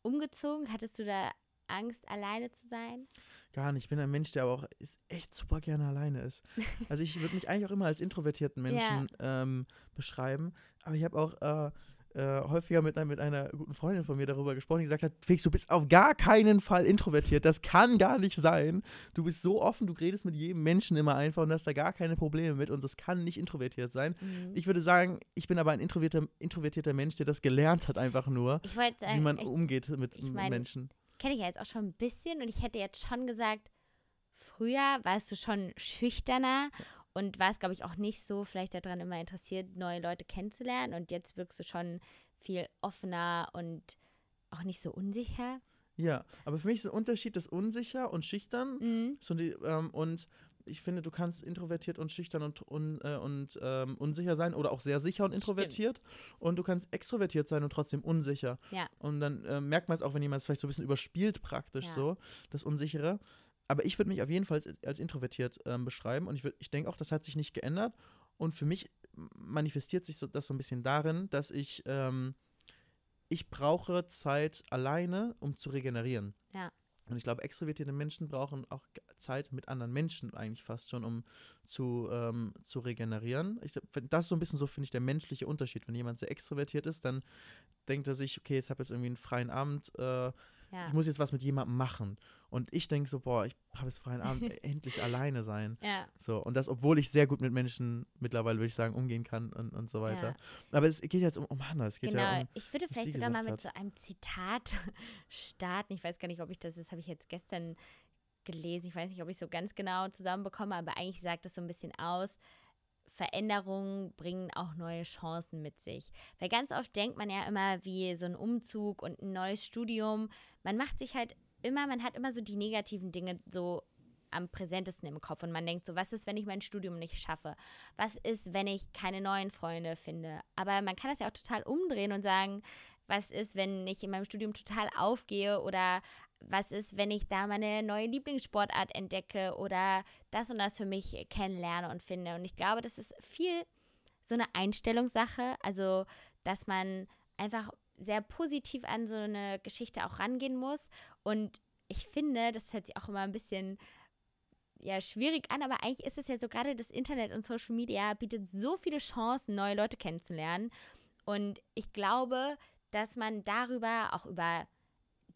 umgezogen. Hattest du da Angst, alleine zu sein? Gar nicht. Ich bin ein Mensch, der aber auch ist echt super gerne alleine ist. <laughs> Also ich würde mich eigentlich auch immer als introvertierten Menschen ja. ähm, beschreiben. Aber ich habe auch äh, äh, häufiger mit, mit einer guten Freundin von mir darüber gesprochen, die gesagt hat, Felix, du bist auf gar keinen Fall introvertiert. Das kann gar nicht sein. Du bist so offen, du redest mit jedem Menschen immer einfach und hast da gar keine Probleme mit und das kann nicht introvertiert sein. Mhm. Ich würde sagen, ich bin aber ein introvertierter, introvertierter Mensch, der das gelernt hat einfach nur, sagen, wie man ich, umgeht mit, ich mein, Menschen. Kenne ich ja jetzt auch schon ein bisschen und ich hätte jetzt schon gesagt, früher warst du schon schüchterner und warst, glaube ich, auch nicht so vielleicht daran immer interessiert, neue Leute kennenzulernen. Und jetzt wirkst du schon viel offener und auch nicht so unsicher. Ja, aber für mich ist ein Unterschied das unsicher und schüchtern. Mhm. So die, ähm, und ich finde, du kannst introvertiert und schüchtern und, un, äh, und ähm, unsicher sein oder auch sehr sicher und introvertiert. Stimmt. Und du kannst extrovertiert sein und trotzdem unsicher. Ja. Und dann äh, merkt man es auch, wenn jemand es vielleicht so ein bisschen überspielt, praktisch ja. so, das Unsichere aber ich würde mich auf jeden Fall als, als introvertiert ähm, beschreiben und ich, ich denke auch, das hat sich nicht geändert. Und für mich manifestiert sich so, das so ein bisschen darin, dass ich, ähm, ich brauche Zeit alleine, um zu regenerieren. Ja. Und ich glaube, extrovertierte Menschen brauchen auch Zeit mit anderen Menschen eigentlich fast schon, um zu, ähm, zu regenerieren. Ich, das ist so ein bisschen so, finde ich, der menschliche Unterschied. Wenn jemand sehr extrovertiert ist, dann denkt er sich, okay, jetzt habe ich jetzt irgendwie einen freien Abend, äh, ja. Ich muss jetzt was mit jemandem machen. Und ich denke so, boah, ich habe jetzt freien Abend, <laughs> endlich alleine sein. Ja. So, und das, obwohl ich sehr gut mit Menschen mittlerweile, würde ich sagen, umgehen kann und, und so weiter. Ja. Aber es geht jetzt um, um Hannah. Es geht genau. ja um, ich würde vielleicht sogar mal mit hat. so einem Zitat <laughs> starten. Ich weiß gar nicht, ob ich das, das habe ich jetzt gestern gelesen. Ich weiß nicht, ob ich so ganz genau zusammenbekomme, aber eigentlich sagt das so ein bisschen aus. Veränderungen bringen auch neue Chancen mit sich. Weil ganz oft denkt man ja immer, wie so ein Umzug und ein neues Studium, man macht sich halt immer, man hat immer so die negativen Dinge so am präsentesten im Kopf und man denkt so, was ist, wenn ich mein Studium nicht schaffe? Was ist, wenn ich keine neuen Freunde finde? Aber man kann das ja auch total umdrehen und sagen, was ist, wenn ich in meinem Studium total aufgehe oder was ist, wenn ich da meine neue Lieblingssportart entdecke oder das und das für mich kennenlerne und finde. Und ich glaube, das ist viel so eine Einstellungssache, also dass man einfach sehr positiv an so eine Geschichte auch rangehen muss. Und ich finde, das hört sich auch immer ein bisschen ja, schwierig an, aber eigentlich ist es ja so, gerade das Internet und Social Media bietet so viele Chancen, neue Leute kennenzulernen. Und ich glaube, dass man darüber, auch über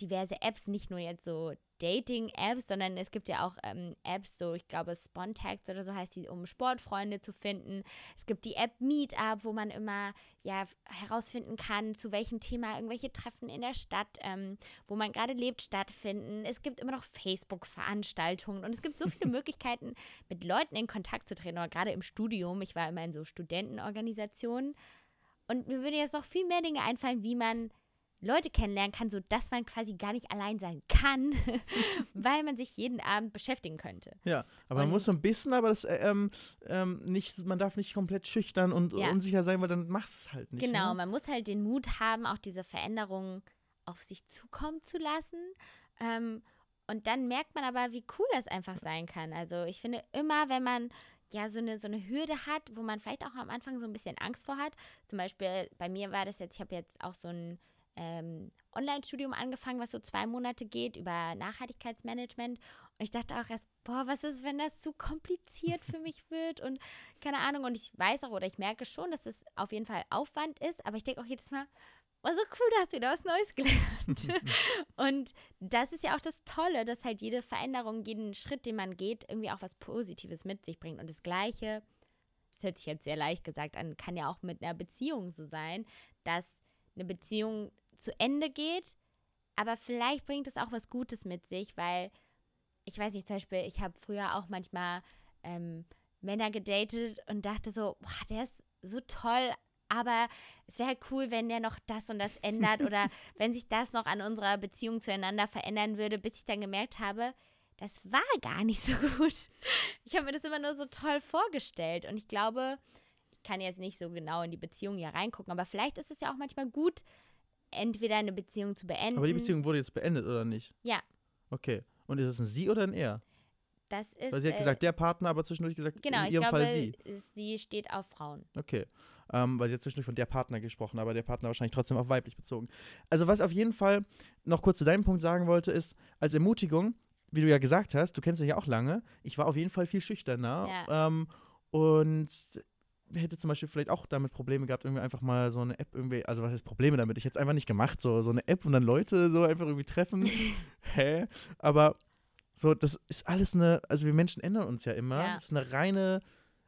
diverse Apps, nicht nur jetzt so Dating-Apps, sondern es gibt ja auch ähm, Apps, so ich glaube Spontax oder so heißt die, um Sportfreunde zu finden. Es gibt die App Meetup, wo man immer ja herausfinden kann, zu welchem Thema irgendwelche Treffen in der Stadt, ähm, wo man gerade lebt, stattfinden. Es gibt immer noch Facebook-Veranstaltungen und es gibt so viele <laughs> Möglichkeiten, mit Leuten in Kontakt zu treten, oder gerade im Studium. Ich war immer in so Studentenorganisationen und mir würde jetzt noch viel mehr Dinge einfallen, wie man Leute kennenlernen kann, sodass man quasi gar nicht allein sein kann, <laughs> weil man sich jeden Abend beschäftigen könnte. Ja, aber und man muss so ein bisschen, aber das äh, ähm, ähm, nicht, man darf nicht komplett schüchtern und ja. unsicher sein, weil dann machst du es halt nicht. Genau, ne? man muss halt den Mut haben, auch diese Veränderungen auf sich zukommen zu lassen. Ähm, und dann merkt man aber, wie cool das einfach sein kann. Also ich finde immer, wenn man ja so eine, so eine Hürde hat, wo man vielleicht auch am Anfang so ein bisschen Angst vor hat. Zum Beispiel bei mir war das jetzt, ich habe jetzt auch so ein ähm, Online-Studium angefangen, was so zwei Monate geht über Nachhaltigkeitsmanagement. Und ich dachte auch erst, boah, was ist, wenn das zu kompliziert für mich <laughs> wird? Und keine Ahnung. Und ich weiß auch oder ich merke schon, dass das auf jeden Fall Aufwand ist. Aber ich denke auch jedes Mal, oh, so cool, da hast du wieder was Neues gelernt. <laughs> und das ist ja auch das Tolle, dass halt jede Veränderung, jeden Schritt, den man geht, irgendwie auch was Positives mit sich bringt. Und das Gleiche, das hört sich jetzt sehr leicht gesagt an, kann ja auch mit einer Beziehung so sein, dass eine Beziehung zu Ende geht, aber vielleicht bringt es auch was Gutes mit sich, weil ich weiß nicht, zum Beispiel, ich habe früher auch manchmal ähm, Männer gedatet und dachte so, boah, der ist so toll, aber es wäre halt cool, wenn der noch das und das ändert oder <laughs> wenn sich das noch an unserer Beziehung zueinander verändern würde, bis ich dann gemerkt habe, das war gar nicht so gut. Ich habe mir das immer nur so toll vorgestellt und ich glaube, ich kann jetzt nicht so genau in die Beziehung hier reingucken, aber vielleicht ist es ja auch manchmal gut, entweder eine Beziehung zu beenden. Aber die Beziehung wurde jetzt beendet, oder nicht? Ja. Okay. Und ist es ein Sie oder ein Er? Das ist. Weil sie hat äh, gesagt, der Partner, aber zwischendurch gesagt, Genau, in ich ihrem glaube, Fall Sie. sie steht auf Frauen. Okay. Ähm, weil sie hat zwischendurch von der Partner gesprochen, aber der Partner wahrscheinlich trotzdem auf weiblich bezogen. Also, was auf jeden Fall noch kurz zu deinem Punkt sagen wollte, ist, als Ermutigung, wie du ja gesagt hast, du kennst dich ja auch lange, ich war auf jeden Fall viel schüchterner. Ja. Ähm, und hätte zum Beispiel vielleicht auch damit Probleme gehabt, irgendwie einfach mal so eine App irgendwie, also was heißt Probleme damit? Ich hätte es einfach nicht gemacht, so, so eine App und dann Leute so einfach irgendwie treffen. <laughs> Hä? Aber so, das ist alles eine, also wir Menschen ändern uns ja immer. Ja. Das ist eine reine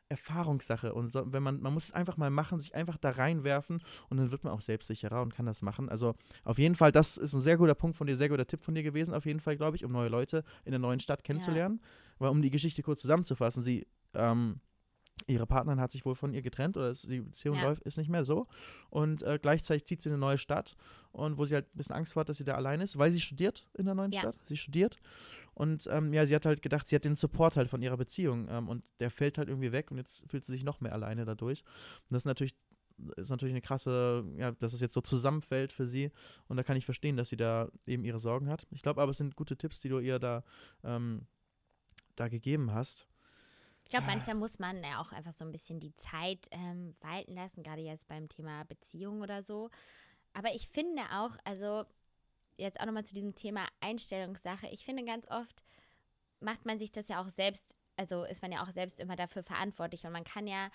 Erfahrungssache. Und so, wenn man, man muss es einfach mal machen, sich einfach da reinwerfen und dann wird man auch selbstsicherer und kann das machen. Also auf jeden Fall, das ist ein sehr guter Punkt von dir, sehr guter Tipp von dir gewesen, auf jeden Fall, glaube ich, um neue Leute in der neuen Stadt kennenzulernen. Weil um die Geschichte kurz zusammenzufassen, sie, ähm, ihre Partnerin hat sich wohl von ihr getrennt oder ist, die Beziehung Ja. läuft, ist nicht mehr so. Und äh, gleichzeitig zieht sie in eine neue Stadt und wo sie halt ein bisschen Angst vor hat, dass sie da allein ist, weil sie studiert in der neuen Ja. Stadt. Sie studiert. Und ähm, ja, sie hat halt gedacht, sie hat den Support halt von ihrer Beziehung ähm, und der fällt halt irgendwie weg und jetzt fühlt sie sich noch mehr alleine dadurch. Und das ist natürlich ist natürlich eine krasse, ja, dass es jetzt so zusammenfällt für sie. Und da kann ich verstehen, dass sie da eben ihre Sorgen hat. Ich glaube aber, es sind gute Tipps, die du ihr da, ähm, da gegeben hast. Ich glaube, manchmal muss man ja auch einfach so ein bisschen die Zeit ähm, walten lassen, gerade jetzt beim Thema Beziehung oder so. Aber ich finde auch, also jetzt auch nochmal zu diesem Thema Einstellungssache, ich finde ganz oft macht man sich das ja auch selbst, also ist man ja auch selbst immer dafür verantwortlich und man kann ja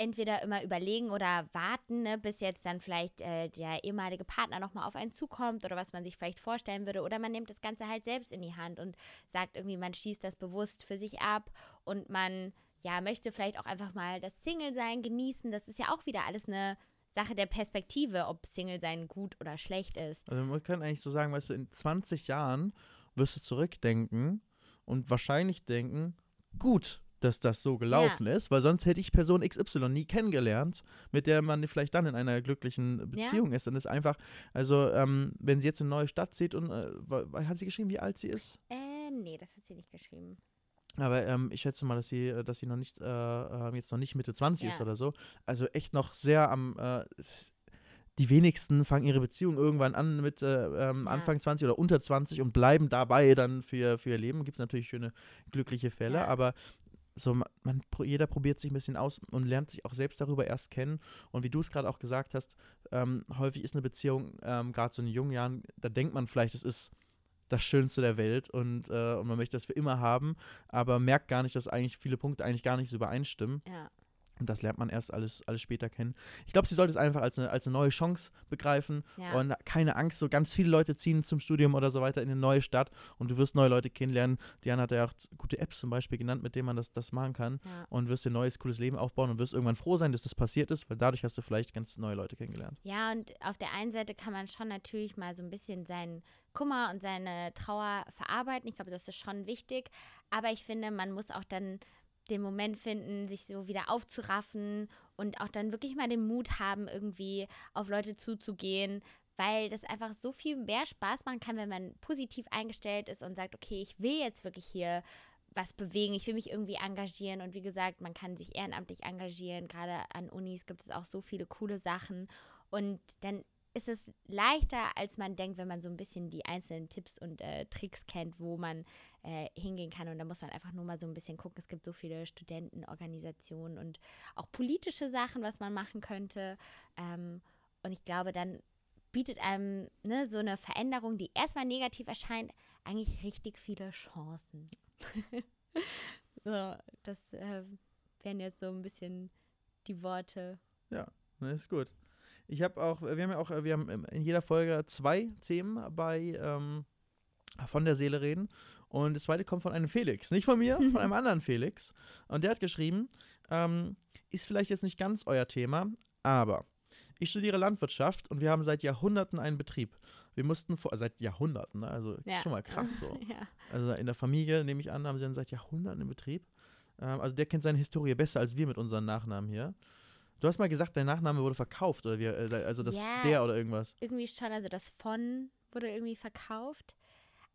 entweder immer überlegen oder warten, ne, bis jetzt dann vielleicht äh, der ehemalige Partner nochmal auf einen zukommt oder was man sich vielleicht vorstellen würde. Oder man nimmt das Ganze halt selbst in die Hand und sagt irgendwie, man schließt das bewusst für sich ab und man ja möchte vielleicht auch einfach mal das Single-Sein genießen. Das ist ja auch wieder alles eine Sache der Perspektive, ob Single-Sein gut oder schlecht ist. Also man kann eigentlich so sagen, weißt du, in 20 Jahren wirst du zurückdenken und wahrscheinlich denken, gut, dass das so gelaufen ist, weil sonst hätte ich Person XY nie kennengelernt, mit der man vielleicht dann in einer glücklichen Beziehung ist. Und ist einfach, also ähm, wenn sie jetzt eine neue Stadt zieht und äh, hat sie geschrieben, wie alt sie ist? Äh, nee, das hat sie nicht geschrieben. Aber ähm, ich schätze mal, dass sie, äh, dass sie noch nicht, äh, äh, jetzt noch nicht Mitte 20 ist Ja. oder so. Also echt noch sehr am, äh, die wenigsten fangen ihre Beziehung irgendwann an mit äh, ähm, Ja. Anfang 20 oder unter 20 und bleiben dabei dann für, für ihr Leben. Gibt es natürlich schöne, glückliche Fälle, Ja. aber so, ma- man, jeder probiert sich ein bisschen aus und lernt sich auch selbst darüber erst kennen. Und wie du es gerade auch gesagt hast, ähm, häufig ist eine Beziehung, ähm, gerade so in jungen Jahren, da denkt man vielleicht, es ist das Schönste der Welt und, äh, und man möchte das für immer haben, aber merkt gar nicht, dass eigentlich viele Punkte eigentlich gar nicht so übereinstimmen. Ja. Und das lernt man erst alles, alles später kennen. Ich glaube, sie sollte es einfach als eine, als eine neue Chance begreifen Ja. und keine Angst, so ganz viele Leute ziehen zum Studium oder so weiter in eine neue Stadt und du wirst neue Leute kennenlernen. Diana hat ja auch gute Apps zum Beispiel genannt, mit denen man das, das machen kann ja. und wirst dir ein neues, cooles Leben aufbauen und wirst irgendwann froh sein, dass das passiert ist, weil dadurch hast du vielleicht ganz neue Leute kennengelernt. Ja, und auf der einen Seite kann man schon natürlich mal so ein bisschen seinen Kummer und seine Trauer verarbeiten. Ich glaube, das ist schon wichtig. Aber ich finde, man muss auch dann den Moment finden, sich so wieder aufzuraffen und auch dann wirklich mal den Mut haben, irgendwie auf Leute zuzugehen, weil das einfach so viel mehr Spaß machen kann, wenn man positiv eingestellt ist und sagt, okay, ich will jetzt wirklich hier was bewegen, ich will mich irgendwie engagieren. Und wie gesagt, man kann sich ehrenamtlich engagieren, gerade an Unis gibt es auch so viele coole Sachen. Und dann ist es leichter, als man denkt, wenn man so ein bisschen die einzelnen Tipps und äh, Tricks kennt, wo man äh, hingehen kann. Und da muss man einfach nur mal so ein bisschen gucken. Es gibt so viele Studentenorganisationen und auch politische Sachen, was man machen könnte. Ähm, und ich glaube, dann bietet einem ne, so eine Veränderung, die erstmal negativ erscheint, eigentlich richtig viele Chancen. <laughs> so, das äh, wären jetzt so ein bisschen die Worte. Ne, ist gut. Ich habe auch, wir haben ja auch, wir haben in jeder Folge zwei Themen bei ähm, von der Seele reden. Und das zweite kommt von einem Felix. Nicht von mir, von einem <laughs> anderen Felix. Und der hat geschrieben, ähm, ist vielleicht jetzt nicht ganz euer Thema, aber ich studiere Landwirtschaft und wir haben seit Jahrhunderten einen Betrieb. Wir mussten vor, seit Jahrhunderten, ne? also Ja. schon mal krass so. <laughs> ja. Also in der Familie, nehme ich an, haben sie dann seit Jahrhunderten einen Betrieb. Ähm, also der kennt seine Historie besser als wir mit unseren Nachnamen hier. Du hast mal gesagt, dein Nachname wurde verkauft, oder wie, äh, also das Ja. der oder irgendwas. Irgendwie schon, also das von wurde irgendwie verkauft.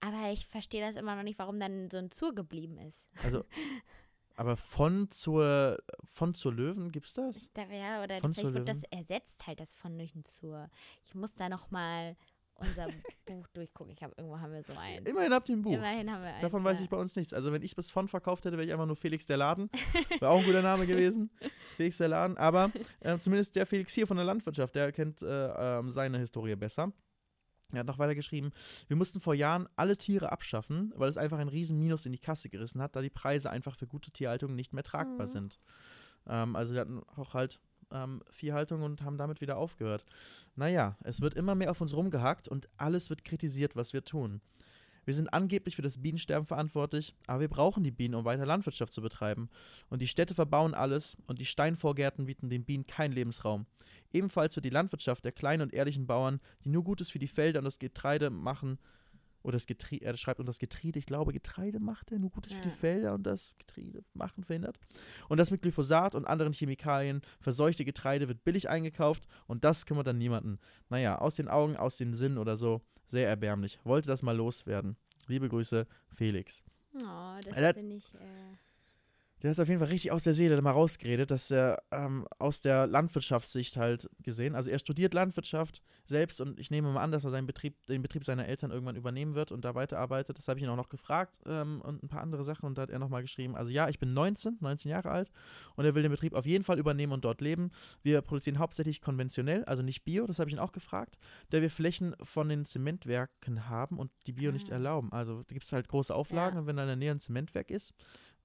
Aber ich verstehe das immer noch nicht, warum dann so ein Zur geblieben ist. Also, <laughs> aber von zur, von zur Löwen gibt's das? Da wär, oder Von vielleicht wird das ersetzt halt das von durch ein Zur. Ich muss da noch mal unser Buch durchgucken. Ich habe irgendwo haben wir so eins. Immerhin habt ihr ein Buch. Immerhin haben wir eins. Davon weiß ich bei uns nichts. Also wenn ich bis von verkauft hätte, wäre ich einfach nur Felix der Laden. Wäre auch ein guter Name gewesen. <laughs> Felix der Laden. Aber äh, zumindest der Felix hier von der Landwirtschaft, der kennt äh, ähm, seine Historie besser. Er hat noch weiter geschrieben, wir mussten vor Jahren alle Tiere abschaffen, weil es einfach ein riesen Minus in die Kasse gerissen hat, da die Preise einfach für gute Tierhaltung nicht mehr tragbar Mhm. sind. Ähm, also wir hatten auch halt ähm, Viehhaltung und haben damit wieder aufgehört. Naja, es wird immer mehr auf uns rumgehackt und alles wird kritisiert, was wir tun. Wir sind angeblich für das Bienensterben verantwortlich, aber wir brauchen die Bienen, um weiter Landwirtschaft zu betreiben. Und die Städte verbauen alles und die Steinvorgärten bieten den Bienen keinen Lebensraum. Ebenfalls wird die Landwirtschaft der kleinen und ehrlichen Bauern, die nur Gutes für die Felder und das Getreide machen, oder das Getreide, er schreibt, und das Getreide, ich glaube, Getreide macht er, nur Gutes für die Ja. Felder und das Getreide machen verhindert. Und das mit Glyphosat und anderen Chemikalien, verseuchte Getreide wird billig eingekauft und das kümmert dann niemanden. Naja, aus den Augen, aus den Sinnen oder so, sehr erbärmlich. Wollte das mal loswerden. Liebe Grüße, Felix. Oh, das finde ich. Äh, Der ist auf jeden Fall richtig aus der Seele mal rausgeredet, dass er ähm, aus der Landwirtschaftssicht halt gesehen, also er studiert Landwirtschaft selbst und ich nehme mal an, dass er seinen Betrieb, den Betrieb seiner Eltern irgendwann übernehmen wird und da weiterarbeitet. Das habe ich ihn auch noch gefragt ähm, und ein paar andere Sachen und da hat er nochmal geschrieben, also ja, ich bin 19, 19 Jahre alt und er will den Betrieb auf jeden Fall übernehmen und dort leben. Wir produzieren hauptsächlich konventionell, also nicht Bio, das habe ich ihn auch gefragt, da wir Flächen von den Zementwerken haben und die Bio nicht Ah. erlauben. Also da gibt es halt große Auflagen Ja. wenn da in der Nähe ein Zementwerk ist,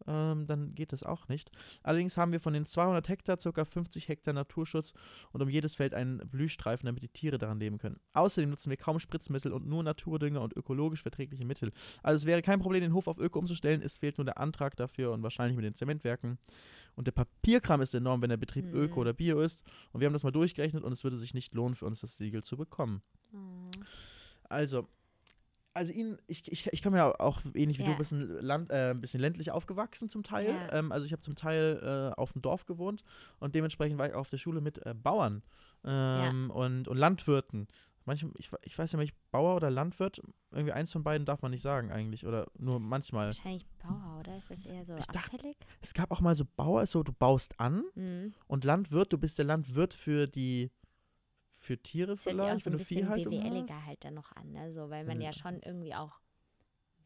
ähm, dann geht das auch nicht. Allerdings haben wir von den 200 Hektar ca. 50 Hektar Naturschutz und um jedes Feld einen Blühstreifen, damit die Tiere daran leben können. Außerdem nutzen wir kaum Spritzmittel und nur Naturdünger und ökologisch verträgliche Mittel. Also es wäre kein Problem, den Hof auf Öko umzustellen, es fehlt nur der Antrag dafür und wahrscheinlich mit den Zementwerken. Und der Papierkram ist enorm, wenn der Betrieb Mhm. Öko oder Bio ist. Und wir haben das mal durchgerechnet und es würde sich nicht lohnen für uns, das Siegel zu bekommen. oh. Also, also ihn, ich, ich, ich komme ja auch ähnlich wie du Ja. ein bisschen, Land, äh, ein bisschen ländlich aufgewachsen zum Teil. Ja. Ähm, also ich habe zum Teil äh, auf dem Dorf gewohnt und dementsprechend war ich auch auf der Schule mit äh, Bauern ähm, und, und Landwirten. Manchmal, ich, ich weiß ja nicht, Bauer oder Landwirt, irgendwie eins von beiden darf man nicht sagen eigentlich. Oder nur manchmal. Wahrscheinlich Bauer, oder? Ist das eher so Ich dachte- abfällig? Es gab auch mal so Bauer, ist so du baust an Mhm. und Landwirt, du bist der Landwirt für die für Tiere Das hört sich auch vielleicht, so ein bisschen BWLiger halt dann noch an, ne? so, weil man Ja. ja schon irgendwie auch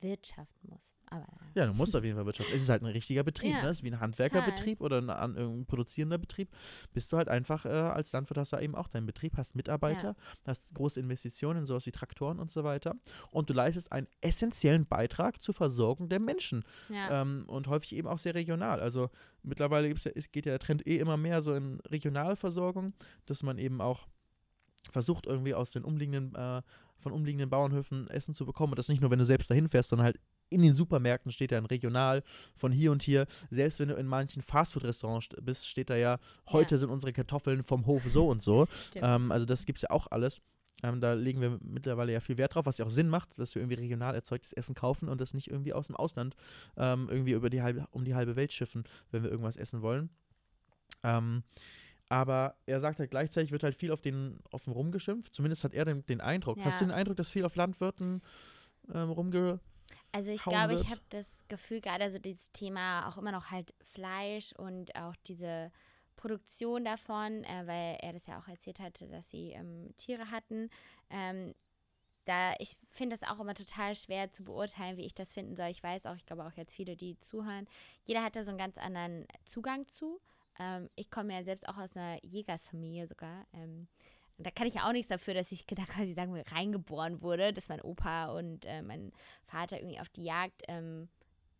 wirtschaften muss. Aber Ja, du musst auf jeden Fall wirtschaften. Es ist halt ein richtiger Betrieb, Ja, ne? Es ist wie ein Handwerkerbetrieb oder ein, ein produzierender Betrieb. Bist du halt einfach, äh, als Landwirt hast du eben auch deinen Betrieb, hast Mitarbeiter, hast große Investitionen, sowas wie Traktoren und so weiter. Und du leistest einen essentiellen Beitrag zur Versorgung der Menschen. ja. Ähm, und häufig eben auch sehr regional. Also mittlerweile gibt's ja, geht ja der Trend eh immer mehr so in regionale Versorgung, dass man eben auch versucht, irgendwie aus den umliegenden, äh, von umliegenden Bauernhöfen Essen zu bekommen. Und das nicht nur, wenn du selbst dahin fährst, sondern halt in den Supermärkten steht ja ein Regional von hier und hier. Selbst wenn du in manchen Fastfood-Restaurants st- bist, steht da ja, heute sind unsere Kartoffeln vom Hof so und so. <laughs> Ähm, also das gibt es ja auch alles. Ähm, da legen wir mittlerweile ja viel Wert drauf, was ja auch Sinn macht, dass wir irgendwie regional erzeugtes Essen kaufen und das nicht irgendwie aus dem Ausland ähm, irgendwie über die halbe, um die halbe Welt schiffen, wenn wir irgendwas essen wollen. Ähm, aber er sagt halt gleichzeitig, wird halt viel auf den, auf den rumgeschimpft. Zumindest hat er den, den Eindruck. Hast du Ja. den Eindruck, dass viel auf Landwirten ähm, rumge... Also ich glaube, wird. ich habe das Gefühl, gerade so dieses Thema auch immer noch halt Fleisch und auch diese Produktion davon, äh, weil er das ja auch erzählt hatte, dass sie ähm, Tiere hatten. Ähm, da ich finde das auch immer total schwer zu beurteilen, wie ich das finden soll. Ich weiß auch, ich glaube auch jetzt viele, die zuhören, jeder hat da so einen ganz anderen Zugang zu. Ähm, ich komme ja selbst auch aus einer Jägersfamilie sogar. Ähm, da kann ich ja auch nichts dafür, dass ich da quasi sagen wir reingeboren wurde, dass mein Opa und äh, mein Vater irgendwie auf die Jagd ähm,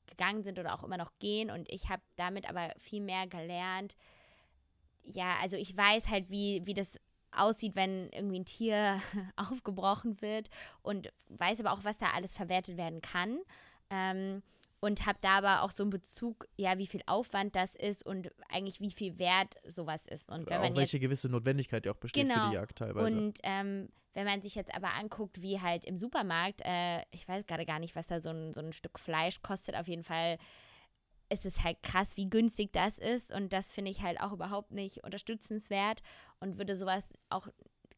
gegangen sind oder auch immer noch gehen. Und ich habe damit aber viel mehr gelernt. Ja, also ich weiß halt, wie, wie das aussieht, wenn irgendwie ein Tier <laughs> aufgebrochen wird und weiß aber auch, was da alles verwertet werden kann. Ähm, und habe da aber auch so einen Bezug, ja, wie viel Aufwand das ist und eigentlich wie viel wert sowas ist. Und wenn auch man welche jetzt, gewisse Notwendigkeit ja auch besteht für Genau. die Jagd teilweise. und ähm, wenn man sich jetzt aber anguckt, wie halt im Supermarkt, äh, ich weiß gerade gar nicht, was da so ein, so ein Stück Fleisch kostet, auf jeden Fall ist es halt krass, wie günstig das ist. Und das finde ich halt auch überhaupt nicht unterstützenswert und würde sowas auch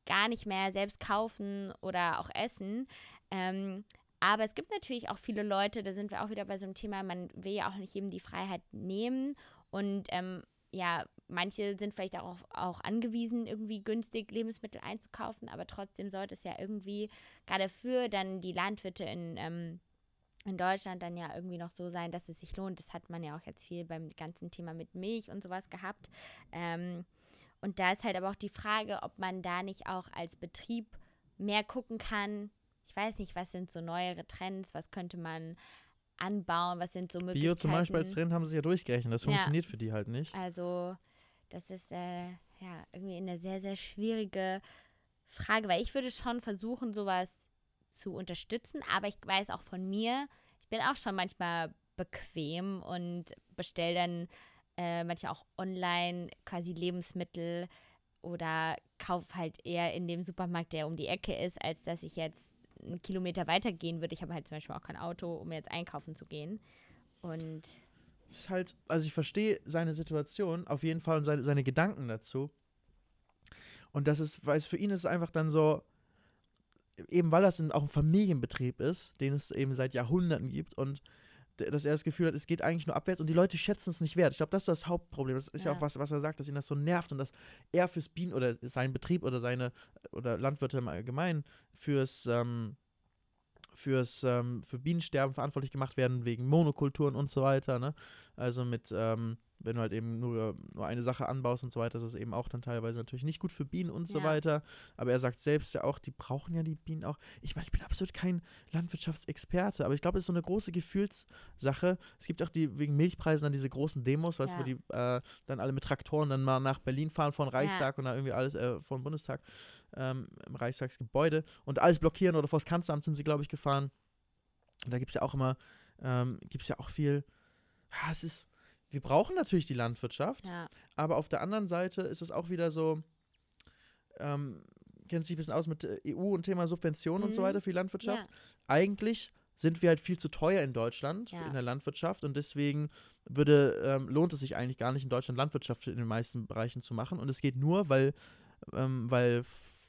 gar nicht mehr selbst kaufen oder auch essen. Ähm, aber es gibt natürlich auch viele Leute, da sind wir auch wieder bei so einem Thema, man will ja auch nicht jedem die Freiheit nehmen. Und ähm, ja, manche sind vielleicht auch, auch angewiesen, irgendwie günstig Lebensmittel einzukaufen, aber trotzdem sollte es ja irgendwie, gerade für dann die Landwirte in, ähm, in Deutschland dann ja irgendwie noch so sein, dass es sich lohnt. Das hat man ja auch jetzt viel beim ganzen Thema mit Milch und sowas gehabt. Ähm, und da ist halt aber auch die Frage, ob man da nicht auch als Betrieb mehr gucken kann. Ich weiß nicht, was sind so neuere Trends, was könnte man anbauen, was sind so Möglichkeiten. Bio zum Beispiel als Trend haben sie ja durchgerechnet. Das Ja. funktioniert für die halt nicht. Also, das ist äh, ja irgendwie eine sehr, sehr schwierige Frage, weil ich würde schon versuchen, sowas zu unterstützen, aber ich weiß auch von mir, ich bin auch schon manchmal bequem und bestelle dann äh, manchmal auch online quasi Lebensmittel oder kaufe halt eher in dem Supermarkt, der um die Ecke ist, als dass ich jetzt einen Kilometer weiter gehen würde. Ich habe halt zum Beispiel auch kein Auto, um jetzt einkaufen zu gehen. Und Es ist halt, also ich verstehe seine Situation auf jeden Fall und seine, seine Gedanken dazu. Und das ist, weil es für ihn ist einfach dann so, eben weil das auch ein Familienbetrieb ist, den es eben seit Jahrhunderten gibt und dass er das Gefühl hat, es geht eigentlich nur abwärts und die Leute schätzen es nicht wert. Ich glaube, das ist das Hauptproblem. Das ist ja, Ja. auch was, was er sagt, dass ihn das so nervt und dass er fürs Bienen oder sein Betrieb oder seine oder Landwirte im Allgemeinen fürs ähm, fürs ähm, für Bienensterben verantwortlich gemacht werden wegen Monokulturen und so weiter. Ne? Also mit ähm, wenn du halt eben nur, nur eine Sache anbaust und so weiter, ist es eben auch dann teilweise natürlich nicht gut für Bienen und so Ja. weiter. Aber er sagt selbst ja auch, die brauchen ja die Bienen auch. Ich meine, ich bin absolut kein Landwirtschaftsexperte, aber ich glaube, es ist so eine große Gefühlssache. Es gibt auch die wegen Milchpreisen dann diese großen Demos, weißt du, wo Ja. die äh, dann alle mit Traktoren dann mal nach Berlin fahren von Reichstag und da irgendwie alles äh, vom Bundestag ähm, im Reichstagsgebäude und alles blockieren oder vors Kanzleramt sind sie, glaube ich, gefahren. Und da gibt es ja auch immer, ähm, gibt es ja auch viel, ah, es ist, wir brauchen natürlich die Landwirtschaft, ja, aber auf der anderen Seite ist es auch wieder so, ähm, kennt sich ein bisschen aus mit äh, EU und Thema Subventionen und so Mhm. weiter für die Landwirtschaft. ja, Eigentlich sind wir halt viel zu teuer in Deutschland Ja. in der Landwirtschaft und deswegen würde, ähm, lohnt es sich eigentlich gar nicht in Deutschland Landwirtschaft in den meisten Bereichen zu machen und es geht nur, weil, ähm, weil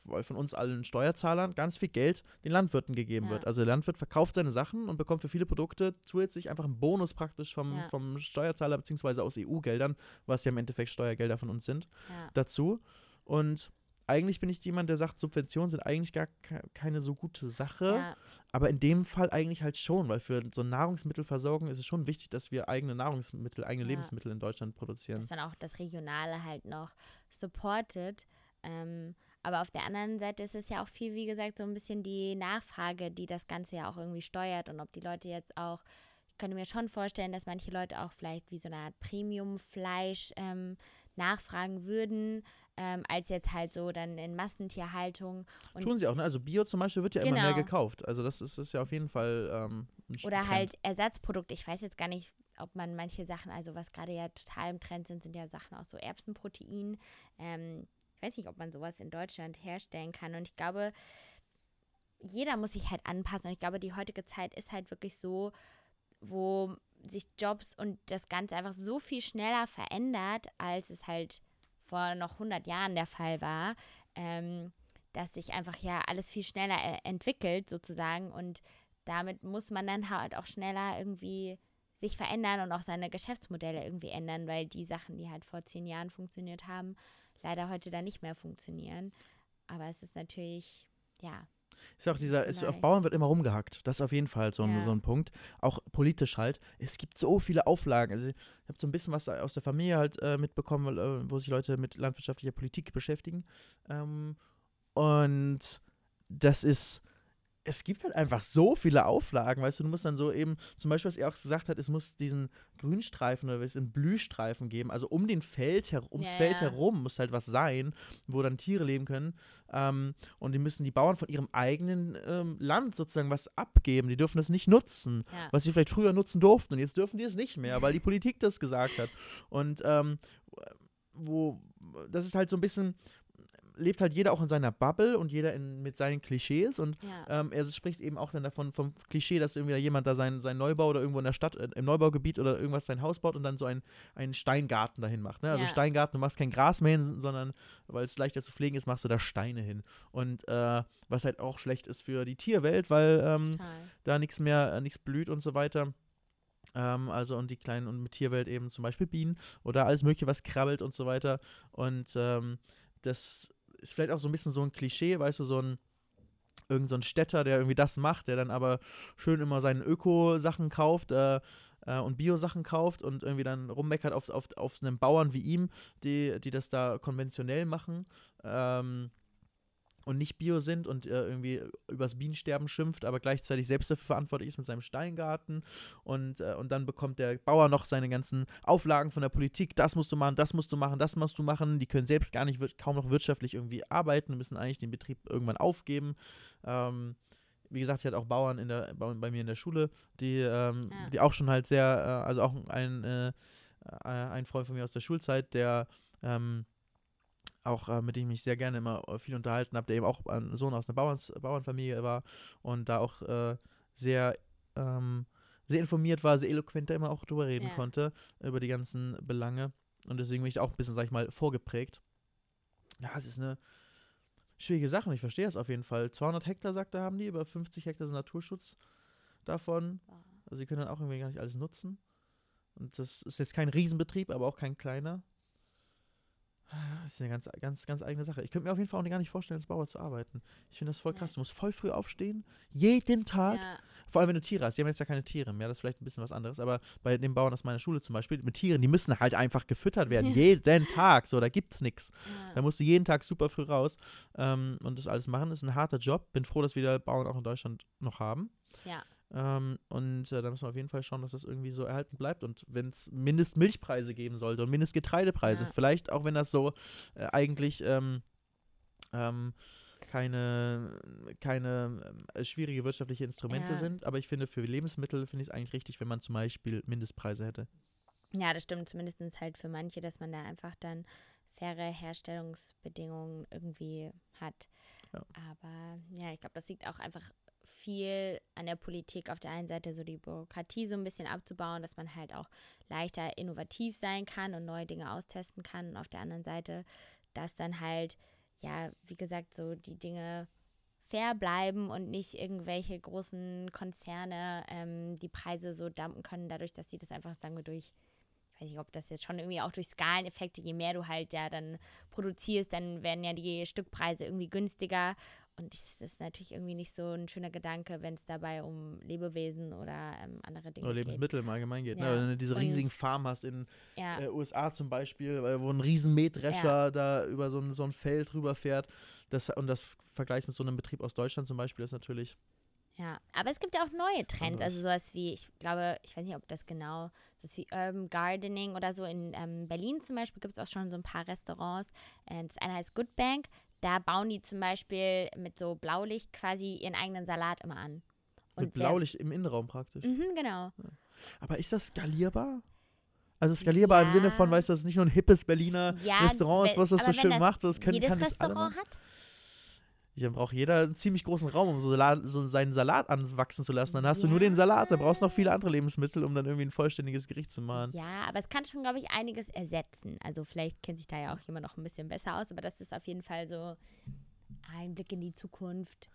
von uns allen Steuerzahlern ganz viel Geld den Landwirten gegeben Ja. wird. Also der Landwirt verkauft seine Sachen und bekommt für viele Produkte zusätzlich einfach einen Bonus praktisch vom, Ja. vom Steuerzahler beziehungsweise aus EU-Geldern, was ja im Endeffekt Steuergelder von uns sind, ja. dazu. Und eigentlich bin ich jemand, der sagt, Subventionen sind eigentlich gar ke- keine so gute Sache. ja. Aber in dem Fall eigentlich halt schon, weil für so Nahrungsmittelversorgung ist es schon wichtig, dass wir eigene Nahrungsmittel, eigene Ja. Lebensmittel in Deutschland produzieren. dass man auch das Regionale halt noch supportet. Ähm, aber auf der anderen Seite ist es ja auch viel, wie gesagt, so ein bisschen die Nachfrage, die das Ganze ja auch irgendwie steuert und ob die Leute jetzt auch, ich könnte mir schon vorstellen, dass manche Leute auch vielleicht wie so eine Art Premium-Fleisch ähm, nachfragen würden, ähm, als jetzt halt so dann in Massentierhaltung. Und Tun sie auch, ne? Also Bio zum Beispiel wird ja immer mehr Genau. gekauft. Also das ist, ist ja auf jeden Fall ähm, ein Oder Trend. halt Ersatzprodukte. Ich weiß jetzt gar nicht, ob man manche Sachen, also was gerade ja total im Trend sind, sind ja Sachen aus so Erbsenprotein. Ähm, ich weiß nicht, ob man sowas in Deutschland herstellen kann. Und ich glaube, jeder muss sich halt anpassen. Und ich glaube, die heutige Zeit ist halt wirklich so, wo sich Jobs und das Ganze einfach so viel schneller verändert, als es halt vor noch 100 Jahren der Fall war, ähm, dass sich einfach ja alles viel schneller äh, entwickelt sozusagen und damit muss man dann halt auch schneller irgendwie sich verändern und auch seine Geschäftsmodelle irgendwie ändern, weil die Sachen, die halt vor zehn Jahren funktioniert haben, leider heute dann nicht mehr funktionieren. Aber es ist natürlich, ja, Ist auch dieser, ist, auf. Bauern wird immer rumgehackt. Das ist auf jeden Fall so ein, Ja. so ein Punkt. Auch politisch halt. Es gibt so viele Auflagen. Also ich habe so ein bisschen was aus der Familie halt äh, mitbekommen, äh, wo sich Leute mit landwirtschaftlicher Politik beschäftigen. Ähm, und das ist, es gibt halt einfach so viele Auflagen, weißt du, du musst dann so eben, zum Beispiel, was er auch gesagt hat, es muss diesen Grünstreifen oder einen Blühstreifen geben, also um den Feld her, ums Ja, Feld herum muss halt was sein, wo dann Tiere leben können. Ähm, und die müssen die Bauern von ihrem eigenen ähm, Land sozusagen was abgeben. Die dürfen das nicht nutzen, Ja. was sie vielleicht früher nutzen durften. Und jetzt dürfen die es nicht mehr, weil die Politik das gesagt hat. Und ähm, wo, das ist halt so ein bisschen, lebt halt jeder auch in seiner Bubble und jeder in, mit seinen Klischees und Ja. ähm, er spricht eben auch dann davon vom Klischee, dass irgendwie da jemand da sein, sein Neubau oder irgendwo in der Stadt, äh, im Neubaugebiet oder irgendwas sein Haus baut und dann so einen, einen Steingarten dahin macht. Ne? Also Ja. Steingarten, du machst kein Gras mehr hin, sondern weil es leichter zu pflegen ist, machst du da Steine hin. Und äh, was halt auch schlecht ist für die Tierwelt, weil ähm, da nichts mehr, äh, nichts blüht und so weiter. Ähm, also und die kleinen und mit Tierwelt eben zum Beispiel Bienen oder alles Mögliche, was krabbelt und so weiter. Und ähm, das ist vielleicht auch so ein bisschen so ein Klischee, weißt du, so ein irgend so ein Städter, der irgendwie das macht, der dann aber schön immer seine Öko-Sachen kauft äh, äh, und Bio-Sachen kauft und irgendwie dann rummeckert auf, auf, auf einen Bauern wie ihm, die, die das da konventionell machen. Ähm, und nicht Bio sind und äh, irgendwie übers Bienensterben schimpft, aber gleichzeitig selbst dafür verantwortlich ist mit seinem Steingarten. Und, äh, und dann bekommt der Bauer noch seine ganzen Auflagen von der Politik. Das musst du machen, das musst du machen, das musst du machen. Die können selbst gar nicht, kaum noch wirtschaftlich irgendwie arbeiten, müssen eigentlich den Betrieb irgendwann aufgeben. Ähm, wie gesagt, ich hatte auch Bauern in der, bei, bei mir in der Schule, die, ähm, Ja. die auch schon halt sehr, äh, also auch ein, äh, äh, ein Freund von mir aus der Schulzeit, der ähm, auch äh, mit dem ich mich sehr gerne immer äh, viel unterhalten habe, der eben auch ein Sohn aus einer Bauerns, Bauernfamilie war und da auch äh, sehr, ähm, sehr informiert war, sehr eloquent da immer auch drüber reden Ja. konnte, über die ganzen Belange. Und deswegen bin ich auch ein bisschen, sag ich mal, vorgeprägt. Ja, es ist eine schwierige Sache und ich verstehe das auf jeden Fall. 200 Hektar, sagt er, haben die, über 50 Hektar sind Naturschutz davon. Also sie können dann auch irgendwie gar nicht alles nutzen. Und das ist jetzt kein Riesenbetrieb, aber auch kein kleiner. Das ist eine ganz, ganz, ganz eigene Sache. Ich könnte mir auf jeden Fall auch gar nicht vorstellen, als Bauer zu arbeiten. Ich finde das voll krass. Du musst voll früh aufstehen, jeden Tag. Ja. Vor allem, wenn du Tiere hast. Die haben jetzt ja keine Tiere mehr, das ist vielleicht ein bisschen was anderes. Aber bei den Bauern aus meiner Schule zum Beispiel, mit Tieren, die müssen halt einfach gefüttert werden. <laughs> jeden Tag. So, da gibt's nichts. Da Ja. musst du jeden Tag super früh raus ähm, und das alles machen. Das ist ein harter Job. Bin froh, dass wir Bauern auch in Deutschland noch haben. Ja. Ähm, und äh, da müssen wir auf jeden Fall schauen, dass das irgendwie so erhalten bleibt. Und wenn es Mindestmilchpreise geben sollte und Mindestgetreidepreise, Ja. vielleicht auch wenn das so äh, eigentlich ähm, ähm, keine, keine äh, schwierige wirtschaftliche Instrumente Ja. sind. Aber ich finde, für Lebensmittel finde ich es eigentlich richtig, wenn man zum Beispiel Mindestpreise hätte. Ja, das stimmt zumindest halt für manche, dass man da einfach dann faire Herstellungsbedingungen irgendwie hat. Ja. Aber ja, ich glaube, das liegt auch einfach viel an der Politik auf der einen Seite so die Bürokratie so ein bisschen abzubauen, dass man halt auch leichter innovativ sein kann und neue Dinge austesten kann und auf der anderen Seite, dass dann halt ja, wie gesagt, so die Dinge fair bleiben und nicht irgendwelche großen Konzerne ähm, die Preise so dumpen können, dadurch, dass sie das einfach, sagen wir, durch, ich weiß nicht, ob das jetzt schon irgendwie auch durch Skaleneffekte, je mehr du halt ja dann produzierst, dann werden ja die Stückpreise irgendwie günstiger. Und das ist natürlich irgendwie nicht so ein schöner Gedanke, wenn es dabei um Lebewesen oder ähm, andere Dinge Oder geht. Lebensmittel im Allgemeinen geht. Ja. Ne? Wenn du diese riesigen Farmen hast in Ja, äh, USA zum Beispiel, äh, wo ein riesen Mähdrescher da über so ein, so ein Feld rüberfährt. Das, und das vergleichst mit so einem Betrieb aus Deutschland zum Beispiel, ist natürlich Ja, aber es gibt ja auch neue Trends, also sowas wie, ich glaube, ich weiß nicht, ob das genau, sowas wie Urban Gardening oder so. In ähm, Berlin zum Beispiel gibt es auch schon so ein paar Restaurants. Äh, das eine heißt Good Bank. Da bauen die zum Beispiel mit so Blaulicht quasi ihren eigenen Salat immer an. mit wer- Blaulicht im Innenraum praktisch. Mhm, genau. Aber ist das skalierbar? Also skalierbar im Sinne von, Ja. weißt du, dass es nicht nur ein hippes Berliner Ja, Restaurant ist, was das so schön das macht. Das können, Jedes kann das alle Restaurant machen. hat? Ja, dann braucht jeder einen ziemlich großen Raum, um so, Salat, so seinen Salat anwachsen zu lassen. Dann hast du nur Ja. den Salat, dann brauchst du noch viele andere Lebensmittel, um dann irgendwie ein vollständiges Gericht zu machen. Ja, aber es kann schon, glaube ich, einiges ersetzen. Also vielleicht kennt sich da ja auch jemand noch ein bisschen besser aus, aber das ist auf jeden Fall so ein Blick in die Zukunft,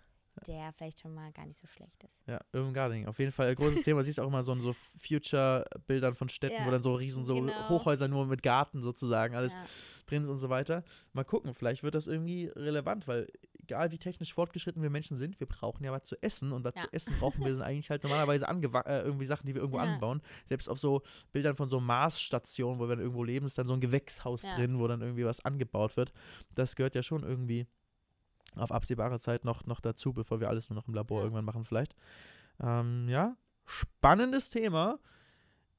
der vielleicht schon mal gar nicht so schlecht ist. Ja, Urban Gardening. Auf jeden Fall ein großes Thema. Siehst auch immer so in so Future-Bildern von Städten, Ja, wo dann so riesen so genau. Hochhäuser nur mit Garten sozusagen alles Ja. drin ist und so weiter. Mal gucken, vielleicht wird das irgendwie relevant, weil egal wie technisch fortgeschritten wir Menschen sind, wir brauchen ja was zu essen und was Ja. zu essen brauchen wir sind eigentlich halt normalerweise äh, irgendwie Sachen, die wir irgendwo anbauen. Selbst auf so Bildern von so Marsstationen, wo wir dann irgendwo leben, ist dann so ein Gewächshaus drin, wo dann irgendwie was angebaut wird. Das gehört ja schon irgendwie auf absehbare Zeit noch, noch dazu, bevor wir alles nur noch im Labor Ja. irgendwann machen vielleicht. Ähm, ja, spannendes Thema.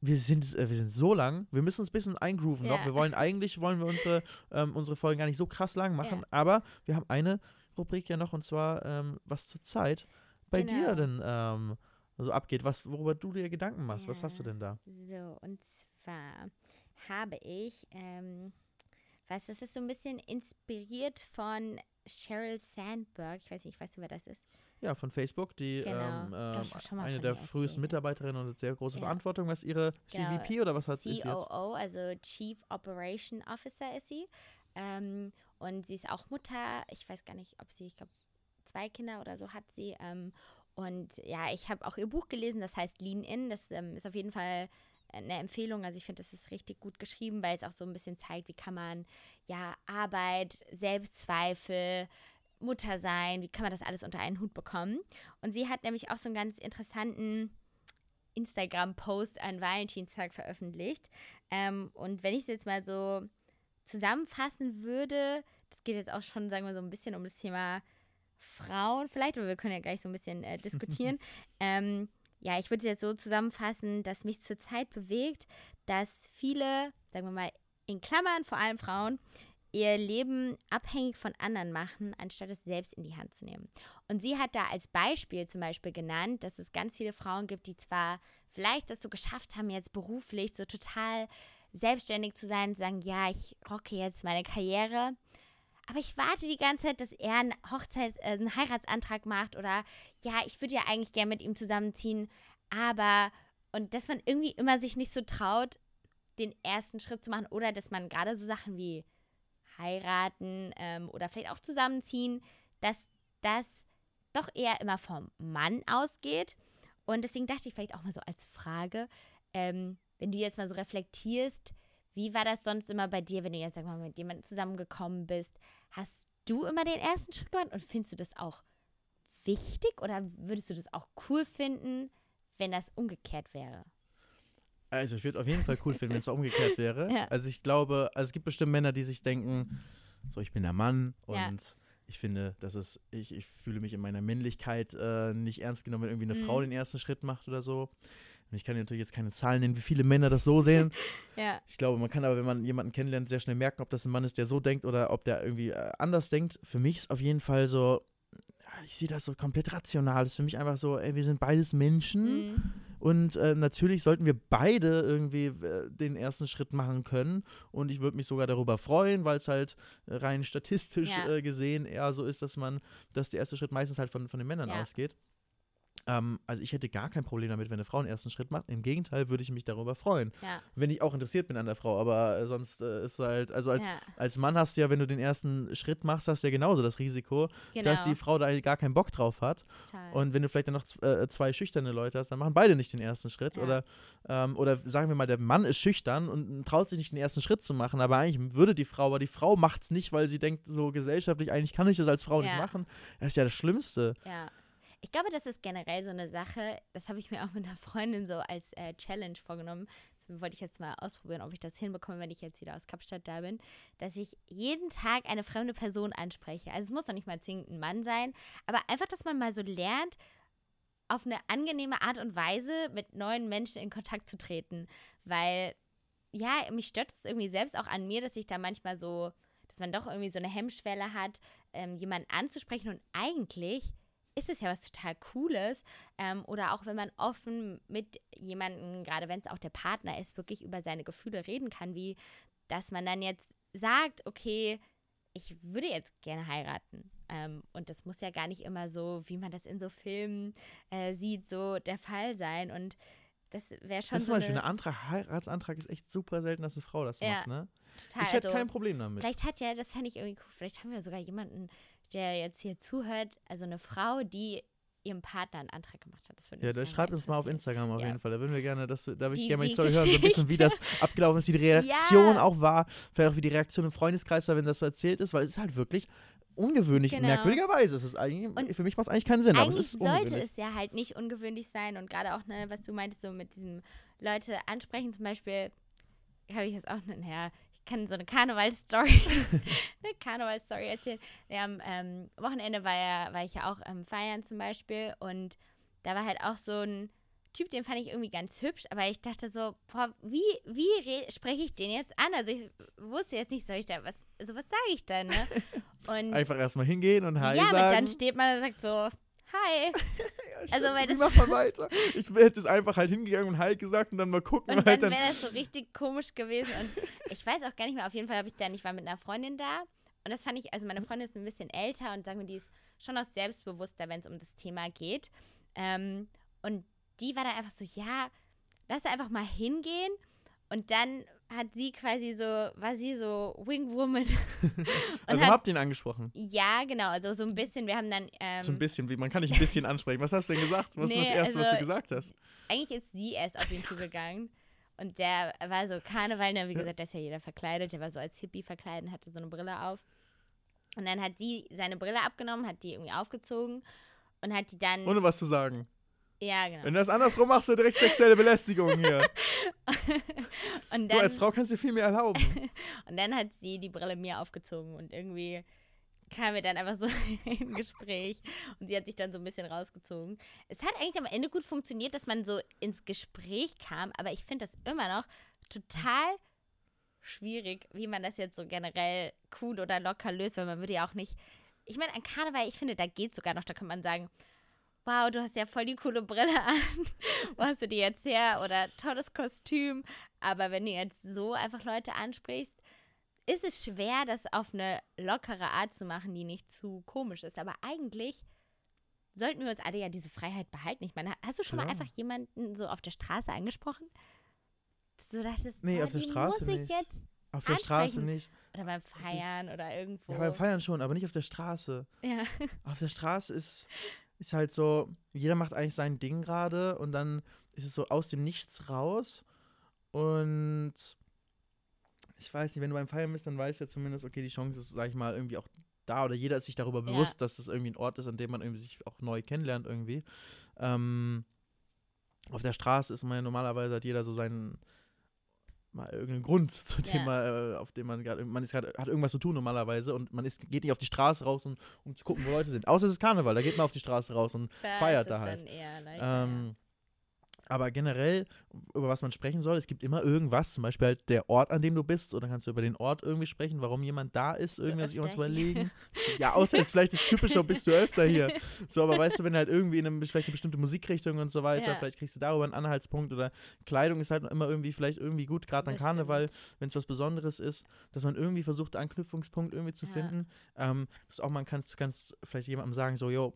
Wir sind, äh, wir sind so lang, wir müssen uns ein bisschen eingrooven noch. Ja. Wir wollen eigentlich, wollen wir unsere, <laughs> ähm, unsere Folgen gar nicht so krass lang machen, Ja. aber wir haben eine Rubrik ja noch und zwar, ähm, was zur Zeit bei dir Genau. denn ähm, so abgeht, was, worüber du dir Gedanken machst. Was hast du Ja. denn da? So, und zwar habe ich, ähm, was, das ist so ein bisschen inspiriert von Sheryl Sandberg. Ich weiß nicht, weißt du, wer das ist? Ja, von Facebook, die Genau. ähm, ähm, eine der frühesten. Mitarbeiterinnen und hat sehr große Ja. Verantwortung. Was ihre Genau. CVP oder was hat sie jetzt? COO, also Chief Operation Officer ist sie. Ähm, und sie ist auch Mutter. Ich weiß gar nicht, ob sie, ich glaube, zwei Kinder oder so hat sie. Ähm, und ja, ich habe auch ihr Buch gelesen, das heißt Lean In. Das ähm, ist auf jeden Fall eine Empfehlung. Also ich finde, das ist richtig gut geschrieben, weil es auch so ein bisschen zeigt, wie kann man ja Arbeit, Selbstzweifel, Mutter sein, wie kann man das alles unter einen Hut bekommen. Und sie hat nämlich auch so einen ganz interessanten Instagram-Post an Valentinstag veröffentlicht. Ähm, und wenn ich es jetzt mal so zusammenfassen würde, das geht jetzt auch schon, sagen wir so ein bisschen um das Thema Frauen vielleicht, aber wir können ja gleich so ein bisschen äh, diskutieren. <laughs> ähm, ja, ich würde es jetzt so zusammenfassen, dass mich zurzeit bewegt, dass viele, sagen wir mal in Klammern, vor allem Frauen, ihr Leben abhängig von anderen machen, anstatt es selbst in die Hand zu nehmen. Und sie hat da als Beispiel zum Beispiel genannt, dass es ganz viele Frauen gibt, die zwar vielleicht das so geschafft haben, jetzt beruflich so total selbstständig zu sein sagen, ja, ich rocke jetzt meine Karriere, aber ich warte die ganze Zeit, dass er einen Hochzeit, äh, einen Heiratsantrag macht oder ja, ich würde ja eigentlich gerne mit ihm zusammenziehen, aber und dass man irgendwie immer sich nicht so traut, den ersten Schritt zu machen oder dass man gerade so Sachen wie heiraten ähm, oder vielleicht auch zusammenziehen, dass das doch eher immer vom Mann ausgeht. Und deswegen dachte ich vielleicht auch mal so als Frage, ähm, wenn du jetzt mal so reflektierst, wie war das sonst immer bei dir, wenn du jetzt, sag mal, mit jemandem zusammengekommen bist? Hast du immer den ersten Schritt gemacht und findest du das auch wichtig oder würdest du das auch cool finden, wenn das umgekehrt wäre? Also ich würde es auf jeden Fall cool finden, wenn es <laughs> umgekehrt wäre. Ja. Also ich glaube, also es gibt bestimmt Männer, die sich denken, so ich bin der Mann und Ja. ich finde, dass es, ich, ich fühle mich in meiner Männlichkeit äh, nicht ernst genommen, wenn irgendwie eine Mhm. Frau den ersten Schritt macht oder so. Und ich kann natürlich jetzt keine Zahlen nennen, wie viele Männer das so sehen. <laughs> Ja. Ich glaube, man kann aber, wenn man jemanden kennenlernt, sehr schnell merken, ob das ein Mann ist, der so denkt oder ob der irgendwie äh, anders denkt. Für mich ist auf jeden Fall so, ja, ich sehe das so komplett rational. Das ist für mich einfach so, ey, wir sind beides Menschen. Mhm. Und äh, natürlich sollten wir beide irgendwie äh, den ersten Schritt machen können. Und ich würde mich sogar darüber freuen, weil es halt äh, rein statistisch Ja. äh, gesehen eher so ist, dass man, dass der erste Schritt meistens halt von, von den Männern Ja. ausgeht. Ähm, also ich hätte gar kein Problem damit, wenn eine Frau einen ersten Schritt macht. Im Gegenteil würde ich mich darüber freuen. Ja. Wenn ich auch interessiert bin an der Frau. Aber äh, sonst äh, ist halt, also als, ja. als Mann hast du ja, wenn du den ersten Schritt machst, hast du ja genauso das Risiko, Genau. dass die Frau da gar keinen Bock drauf hat. Total. Und wenn du vielleicht dann noch äh, zwei schüchterne Leute hast, dann machen beide nicht den ersten Schritt. Ja. Oder, ähm, oder sagen wir mal, der Mann ist schüchtern und traut sich nicht den ersten Schritt zu machen, aber eigentlich würde die Frau, aber die Frau macht es nicht, weil sie denkt, so gesellschaftlich, eigentlich kann ich das als Frau nicht machen. Das ist ja das Schlimmste. Ja. Ich glaube, das ist generell so eine Sache, das habe ich mir auch mit einer Freundin so als äh, Challenge vorgenommen. Das wollte ich jetzt mal ausprobieren, ob ich das hinbekomme, wenn ich jetzt wieder aus Kapstadt da bin, dass ich jeden Tag eine fremde Person anspreche. Also es muss doch nicht mal zwingend ein Mann sein, aber einfach, dass man mal so lernt, auf eine angenehme Art und Weise mit neuen Menschen in Kontakt zu treten. Weil, ja, mich stört es irgendwie selbst auch an mir, dass ich da manchmal so, dass man doch irgendwie so eine Hemmschwelle hat, ähm, jemanden anzusprechen und eigentlich ist es ja was total Cooles. Ähm, oder auch wenn man offen mit jemandem, gerade wenn es auch der Partner ist, wirklich über seine Gefühle reden kann, wie dass man dann jetzt sagt, okay, ich würde jetzt gerne heiraten. Ähm, und das muss ja gar nicht immer so, wie man das in so Filmen äh, sieht, so der Fall sein. Und das wäre schon Das ist so zum Beispiel eine, ein Antrag, Heiratsantrag ist echt super selten, dass eine Frau das Ja, macht, ne? total, Ich hätte also, kein Problem damit. Vielleicht hat ja, das fände ich irgendwie cool, vielleicht haben wir sogar jemanden, der jetzt hier zuhört, also eine Frau, die ihrem Partner einen Antrag gemacht hat. Das würde Ja, mich da mal schreibt uns mal auf. Instagram auf Ja. jeden Fall. Da würden wir gerne, das, da würde ich gerne mal die Story hören, so ein bisschen, wie das abgelaufen ist, wie die Reaktion Ja. auch war. Vielleicht auch wie die Reaktion im Freundeskreis war, wenn das so erzählt ist, weil es ist halt wirklich ungewöhnlich. Genau. Merkwürdigerweise ist es eigentlich, Und für mich macht es eigentlich keinen Sinn, aber es Eigentlich ist sollte ungewöhnlich. es ja halt nicht ungewöhnlich sein und gerade auch, ne, was du meintest, so mit diesem Leute ansprechen, zum Beispiel, habe ich jetzt auch, ne, ja, ich kann so eine Karnevalsstory, <laughs> <laughs> eine Karneval-Story erzählen. Ja, am ähm, Wochenende war, ja, war ich ja auch ähm, feiern zum Beispiel und da war halt auch so ein Typ, den fand ich irgendwie ganz hübsch, aber ich dachte so, boah, wie, wie spreche ich den jetzt an? Also ich wusste jetzt nicht, soll ich da was, also was sage ich dann, ne? <laughs> Und Einfach erstmal hingehen und Hi ja, sagen. aber dann steht man und sagt so, hi. <laughs> also weil das macht man <laughs> weiter? Ich wäre jetzt einfach halt hingegangen und Hi gesagt und dann mal gucken. Und weil dann wäre das so richtig komisch gewesen. Und ich weiß auch gar nicht mehr, auf jeden Fall habe ich dann, ich war mit einer Freundin da. Und das fand ich, also meine Freundin ist ein bisschen älter und sagen wir, die ist schon auch selbstbewusster, wenn es um das Thema geht. Ähm, und die war dann einfach so, ja, lass einfach mal hingehen. Und dann hat sie quasi so, war sie so Wingwoman. <laughs> also hat, habt ihr ihn angesprochen? ja, genau, also so ein bisschen, wir haben dann, ähm, So ein bisschen, wie man kann dich ein bisschen ansprechen. Was hast du denn gesagt? Was ist Nee, das Erste, was du also- gesagt hast? eigentlich ist sie erst auf ihn <laughs> zugegangen. Und der war so Karneval, ne, wie gesagt, da ist ja jeder verkleidet. Der war so als Hippie verkleidet, hatte so eine Brille auf. Und dann hat sie seine Brille abgenommen, hat die irgendwie aufgezogen und hat die dann. Ohne was zu sagen. Ja, genau. Wenn du das andersrum machst, du direkt sexuelle Belästigung hier. <laughs> Und Du als dann, Frau kannst dir viel mehr erlauben. <laughs> und dann hat sie die Brille mir aufgezogen und irgendwie kamen wir dann einfach so <laughs> im Gespräch und sie hat sich dann so ein bisschen rausgezogen. Es hat eigentlich am Ende gut funktioniert, dass man so ins Gespräch kam, aber ich finde das immer noch total schwierig, wie man das jetzt so generell cool oder locker löst, weil man würde ja auch nicht. Ich meine, an Karneval, ich finde, da geht sogar noch, da kann man sagen, wow, du hast ja voll die coole Brille an. <laughs> Wo hast du die jetzt her? Oder tolles Kostüm. Aber wenn du jetzt so einfach Leute ansprichst, ist es schwer, das auf eine lockere Art zu machen, die nicht zu komisch ist. Aber eigentlich sollten wir uns alle ja diese Freiheit behalten. Ich meine, hast du schon mal Klar. einfach jemanden so auf der Straße angesprochen? Du dachtest, Nee, auf der Straße nicht. jetzt Auf der Straße nicht. oder beim Feiern oder irgendwo. Ja, beim Feiern schon, aber nicht auf der Straße. Ja. Auf der Straße ist, <laughs> ist halt so, jeder macht eigentlich sein Ding gerade und dann ist es so aus dem Nichts raus. Und ich weiß nicht, wenn du beim Feiern bist, dann weißt du ja zumindest, okay, die Chance ist, sag ich mal, irgendwie auch da oder jeder ist sich darüber Ja. bewusst, dass das irgendwie ein Ort ist, an dem man irgendwie sich auch neu kennenlernt irgendwie. Ähm, auf der Straße ist man ja normalerweise hat jeder so seinen mal irgendeinen Grund, zu dem Ja. man, äh, auf dem man gerade, man ist grad, hat irgendwas zu tun normalerweise und man ist, geht nicht auf die Straße raus, um, um zu gucken, wo Leute sind. Außer es ist Karneval, da geht man auf die Straße raus und Da feiert da halt. Eher leichter, Ähm, aber generell, über was man sprechen soll, es gibt immer irgendwas, zum Beispiel halt der Ort, an dem du bist, oder kannst du über den Ort irgendwie sprechen, warum jemand da ist, du sich irgendwas hier? überlegen. <laughs> ja, außer jetzt vielleicht das Typische, bist du öfter hier. <laughs> So, aber weißt du, wenn halt irgendwie in einem, vielleicht eine bestimmte Musikrichtung und so weiter, Ja. vielleicht kriegst du darüber einen Anhaltspunkt oder Kleidung ist halt immer irgendwie, vielleicht irgendwie gut, gerade an Karneval, wenn es was Besonderes ist, dass man irgendwie versucht, einen Anknüpfungspunkt irgendwie zu Ja. finden. Ähm, ist auch, man kann kannst vielleicht jemandem sagen, so, yo,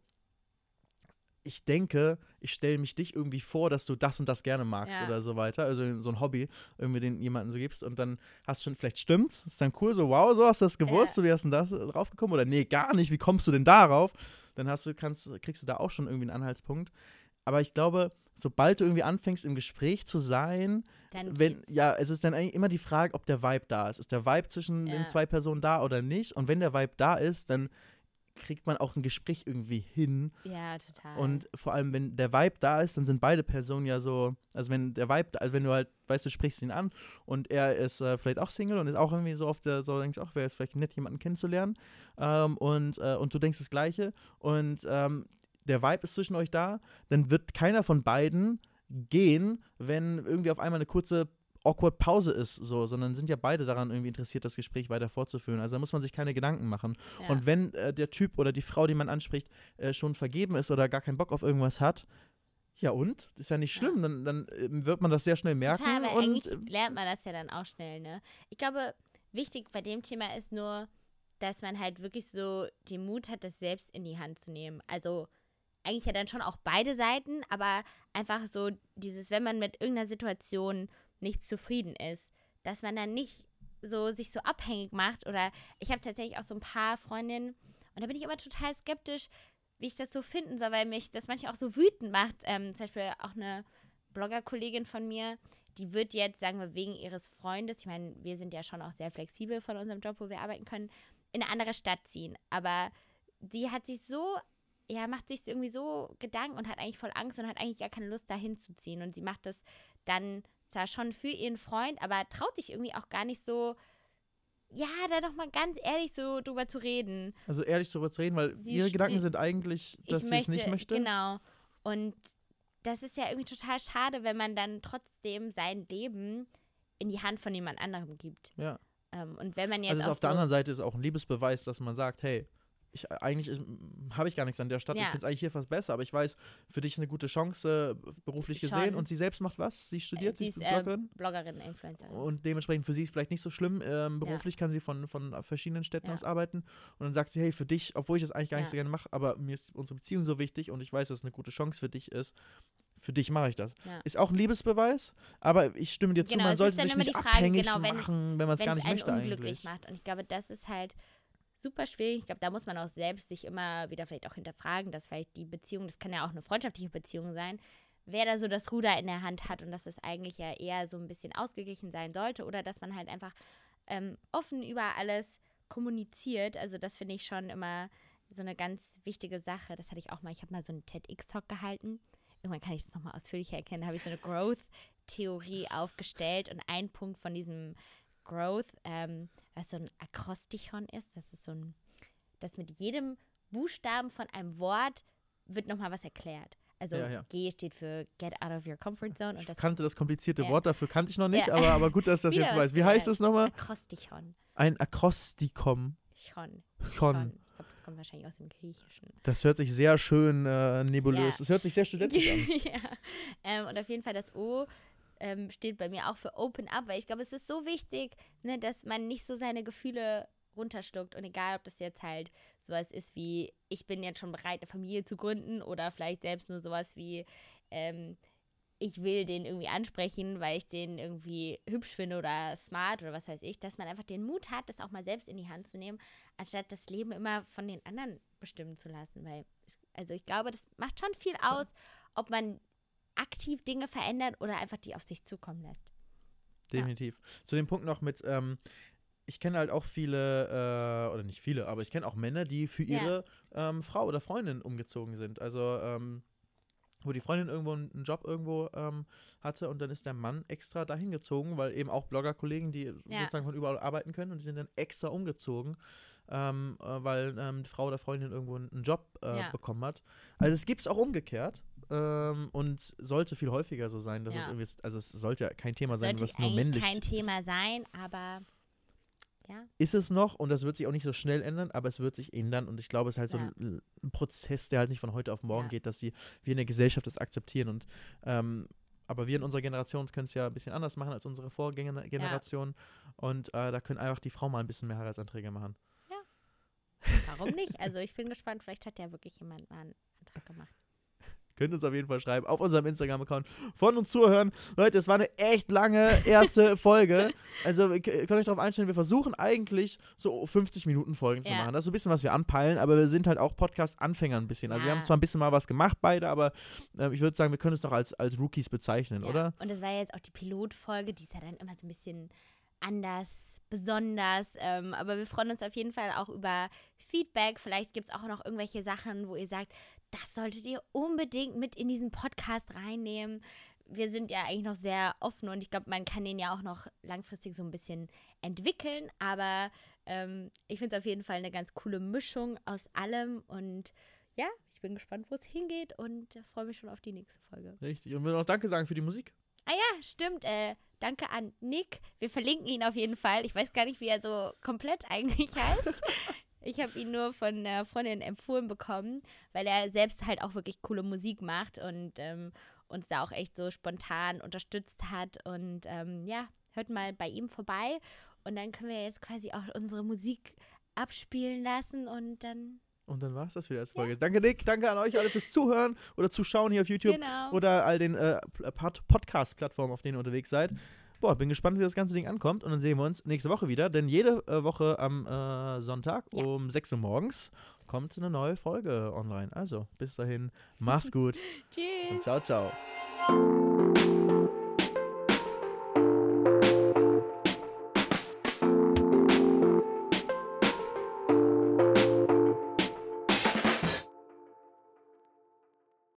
ich denke, ich stelle mich dich irgendwie vor, dass du das und das gerne magst Ja. oder so weiter. Also so ein Hobby, irgendwie den jemanden so gibst und dann hast du schon, vielleicht stimmt's, ist dann cool, so wow, so hast du das gewusst, Ja. so wie hast du denn das äh, draufgekommen oder nee, gar nicht, wie kommst du denn darauf? Dann hast du, kannst, kriegst du da auch schon irgendwie einen Anhaltspunkt. Aber ich glaube, sobald du irgendwie anfängst, im Gespräch zu sein, wenn, ja, es ist dann eigentlich immer die Frage, ob der Vibe da ist. Ist der Vibe zwischen Ja. den zwei Personen da oder nicht? Und wenn der Vibe da ist, dann kriegt man auch ein Gespräch irgendwie hin. Ja, total. Und vor allem, wenn der Vibe da ist, dann sind beide Personen ja so, also wenn der Vibe, da- also wenn du halt, weißt du, sprichst ihn an und er ist äh, vielleicht auch Single und ist auch irgendwie so auf der, so denkst, ach, wäre jetzt vielleicht nett, jemanden kennenzulernen. Ähm, und, äh, und du denkst das Gleiche und ähm, der Vibe ist zwischen euch da, dann wird keiner von beiden gehen, wenn irgendwie auf einmal eine kurze awkward Pause ist, so, sondern sind ja beide daran irgendwie interessiert, das Gespräch weiter fortzuführen. Also da muss man sich keine Gedanken machen. ja. Und wenn äh, der Typ oder die Frau, die man anspricht, äh, schon vergeben ist oder gar keinen Bock auf irgendwas hat, ja und? Ist ja nicht Ja. schlimm, dann, dann äh, wird man das sehr schnell merken. Total, weil und eigentlich äh, lernt man das ja dann auch schnell, ne? Ich glaube, wichtig bei dem Thema ist nur, dass man halt wirklich so den Mut hat, das selbst in die Hand zu nehmen. Also eigentlich ja dann schon auch beide Seiten, aber einfach so dieses, wenn man mit irgendeiner Situation nicht zufrieden ist, dass man dann nicht so sich so abhängig macht oder ich habe tatsächlich auch so ein paar Freundinnen und da bin ich immer total skeptisch, wie ich das so finden soll, weil mich das manchmal auch so wütend macht. Ähm, zum Beispiel auch eine Bloggerkollegin von mir, die wird jetzt, sagen wir, wegen ihres Freundes, ich meine, wir sind ja schon auch sehr flexibel von unserem Job, wo wir arbeiten können, in eine andere Stadt ziehen. Aber sie hat sich so, ja, macht sich irgendwie so Gedanken und hat eigentlich voll Angst und hat eigentlich gar keine Lust, dahin zu ziehen. Und sie macht das dann zwar schon für ihren Freund, aber traut sich irgendwie auch gar nicht so, ja, da doch mal ganz ehrlich so drüber zu reden. Also ehrlich darüber zu reden, weil Sie ihre Gedanken sind eigentlich, dass ich sie es nicht möchte. Genau. Und das ist ja irgendwie total schade, wenn man dann trotzdem sein Leben in die Hand von jemand anderem gibt. Ja. Ähm, und wenn man jetzt Also auf der so, anderen Seite ist auch ein Liebesbeweis, dass man sagt, hey, ich eigentlich habe ich gar nichts an der Stadt, ich Ja. finde es eigentlich hier fast besser, aber ich weiß, für dich ist eine gute Chance äh, beruflich gesehen Schon. und sie selbst macht was? Sie studiert, sie sie ist ist äh, Bloggerin Bloggerin, Influencerin. und dementsprechend für sie ist vielleicht nicht so schlimm. Ähm, beruflich kann sie von, von verschiedenen Städten Ja. aus arbeiten und dann sagt sie, hey, für dich, obwohl ich das eigentlich gar nicht Ja. so gerne mache, aber mir ist unsere Beziehung so wichtig und ich weiß, dass es eine gute Chance für dich ist. Für dich mache ich das. Ja. Ist auch ein Liebesbeweis, aber ich stimme dir zu, Genau, man es ist sollte sich nicht Frage, abhängig genau, wenn es- machen, wenn man es gar nicht möchte eigentlich. macht. Und ich glaube, das ist halt super schwierig. Ich glaube, da muss man auch selbst sich immer wieder vielleicht auch hinterfragen, dass vielleicht die Beziehung, das kann ja auch eine freundschaftliche Beziehung sein, wer da so das Ruder in der Hand hat und dass es eigentlich ja eher so ein bisschen ausgeglichen sein sollte oder dass man halt einfach ähm, offen über alles kommuniziert. Also das finde ich schon immer so eine ganz wichtige Sache. Das hatte ich auch mal. Ich habe mal so einen TEDx-Talk gehalten. Irgendwann kann ich das nochmal ausführlicher erkennen. Da habe ich so eine Growth-Theorie aufgestellt und ein Punkt von diesem Growth, ähm, was so ein Akrostichon ist, das ist so ein, dass mit jedem Buchstaben von einem Wort wird nochmal was erklärt. Also Ja, ja. G steht für Get Out of Your Comfort Zone und Ich das kannte das komplizierte Ja. Wort dafür, kannte ich noch nicht, aber, aber gut, dass du das <laughs> jetzt weißt. Wie heißt es nochmal? Akrostichon. Ein Akrostikum. Chon. Schon. Ich glaube, das kommt wahrscheinlich aus dem Griechischen. Das hört sich sehr schön äh, nebulös. Ja. Das hört sich sehr studentisch an. <laughs> ja. Ähm, und auf jeden Fall das O ähm, steht bei mir auch für Open Up, weil ich glaube, es ist so wichtig, ne, dass man nicht so seine Gefühle runterschluckt und egal, ob das jetzt halt sowas ist wie, ich bin jetzt schon bereit, eine Familie zu gründen oder vielleicht selbst nur sowas wie, ähm, ich will den irgendwie ansprechen, weil ich den irgendwie hübsch finde oder smart oder was weiß ich, dass man einfach den Mut hat, das auch mal selbst in die Hand zu nehmen, anstatt das Leben immer von den anderen bestimmen zu lassen. Weil, es, also ich glaube, das macht schon viel aus, ob man aktiv Dinge verändert oder einfach die auf sich zukommen lässt. Definitiv. Zu dem Punkt noch mit, ähm, ich kenne halt auch viele, äh, oder nicht viele, aber ich kenne auch Männer, die für Ja. ihre ähm, Frau oder Freundin umgezogen sind. Also, ähm, wo die Freundin irgendwo einen Job irgendwo ähm, hatte und dann ist der Mann extra dahin gezogen, weil eben auch Bloggerkollegen, die sozusagen von überall arbeiten können und die sind dann extra umgezogen, ähm, äh, weil ähm, die Frau oder Freundin irgendwo einen einen Job äh, Ja. bekommen hat. Also es gibt es auch umgekehrt ähm, und sollte viel häufiger so sein, dass es Ja. irgendwie, also es sollte ja kein Thema sein, sollte was nur männlich kein ist. Thema sein, aber ja, Ist es noch und das wird sich auch nicht so schnell ändern, aber es wird sich ändern und ich glaube, es ist halt Ja. so ein, ein Prozess, der halt nicht von heute auf morgen Ja. geht, dass die, wir in der Gesellschaft das akzeptieren und ähm, aber wir in unserer Generation können es ja ein bisschen anders machen als unsere Vorgängergeneration und äh, da können einfach die Frau mal ein bisschen mehr Heiratsanträge machen. warum nicht? Also ich bin gespannt, vielleicht hat ja wirklich jemand mal einen Antrag gemacht. Könnt uns auf jeden Fall schreiben auf unserem Instagram-Account von uns zuhören. Leute, es war eine echt lange erste <laughs> Folge. Also ihr könnt euch darauf einstellen, wir versuchen eigentlich so 50 Minuten Folgen zu Ja. machen. Das ist so ein bisschen, was wir anpeilen, aber wir sind halt auch Podcast-Anfänger ein bisschen. Also wir Ja. haben zwar ein bisschen mal was gemacht beide, aber äh, ich würde sagen, wir können es doch als, als Rookies bezeichnen, Ja. oder? Und das war jetzt auch die Pilotfolge, die ist ja dann immer so ein bisschen anders, besonders. Ähm, aber wir freuen uns auf jeden Fall auch über Feedback. Vielleicht gibt es auch noch irgendwelche Sachen, wo ihr sagt, das solltet ihr unbedingt mit in diesen Podcast reinnehmen. Wir sind ja eigentlich noch sehr offen und ich glaube, man kann den ja auch noch langfristig so ein bisschen entwickeln. Aber ähm, ich finde es auf jeden Fall eine ganz coole Mischung aus allem und ja, ich bin gespannt, wo es hingeht und freue mich schon auf die nächste Folge. Richtig. Und wir noch Danke sagen für die Musik. Ah ja, stimmt. Äh, danke an Nick. Wir verlinken ihn auf jeden Fall. Ich weiß gar nicht, wie er so komplett <laughs> eigentlich heißt. Ich habe ihn nur von einer Freundin empfohlen bekommen, weil er selbst halt auch wirklich coole Musik macht und ähm, uns da auch echt so spontan unterstützt hat. Und ähm, ja, hört mal bei ihm vorbei. Und dann können wir jetzt quasi auch unsere Musik abspielen lassen und dann. Und dann war es das wieder als Folge. Danke, Nick. Danke an euch alle fürs Zuhören oder Zuschauen hier auf YouTube. Genau. oder all den äh, Pod- Podcast-Plattformen, auf denen ihr unterwegs seid. Boah, bin gespannt, wie das ganze Ding ankommt. Und dann sehen wir uns nächste Woche wieder. Denn jede äh, Woche am äh, Sonntag Ja. um 6 Uhr morgens kommt eine neue Folge online. Also, bis dahin, mach's gut <laughs> Tschüss. und ciao, ciao.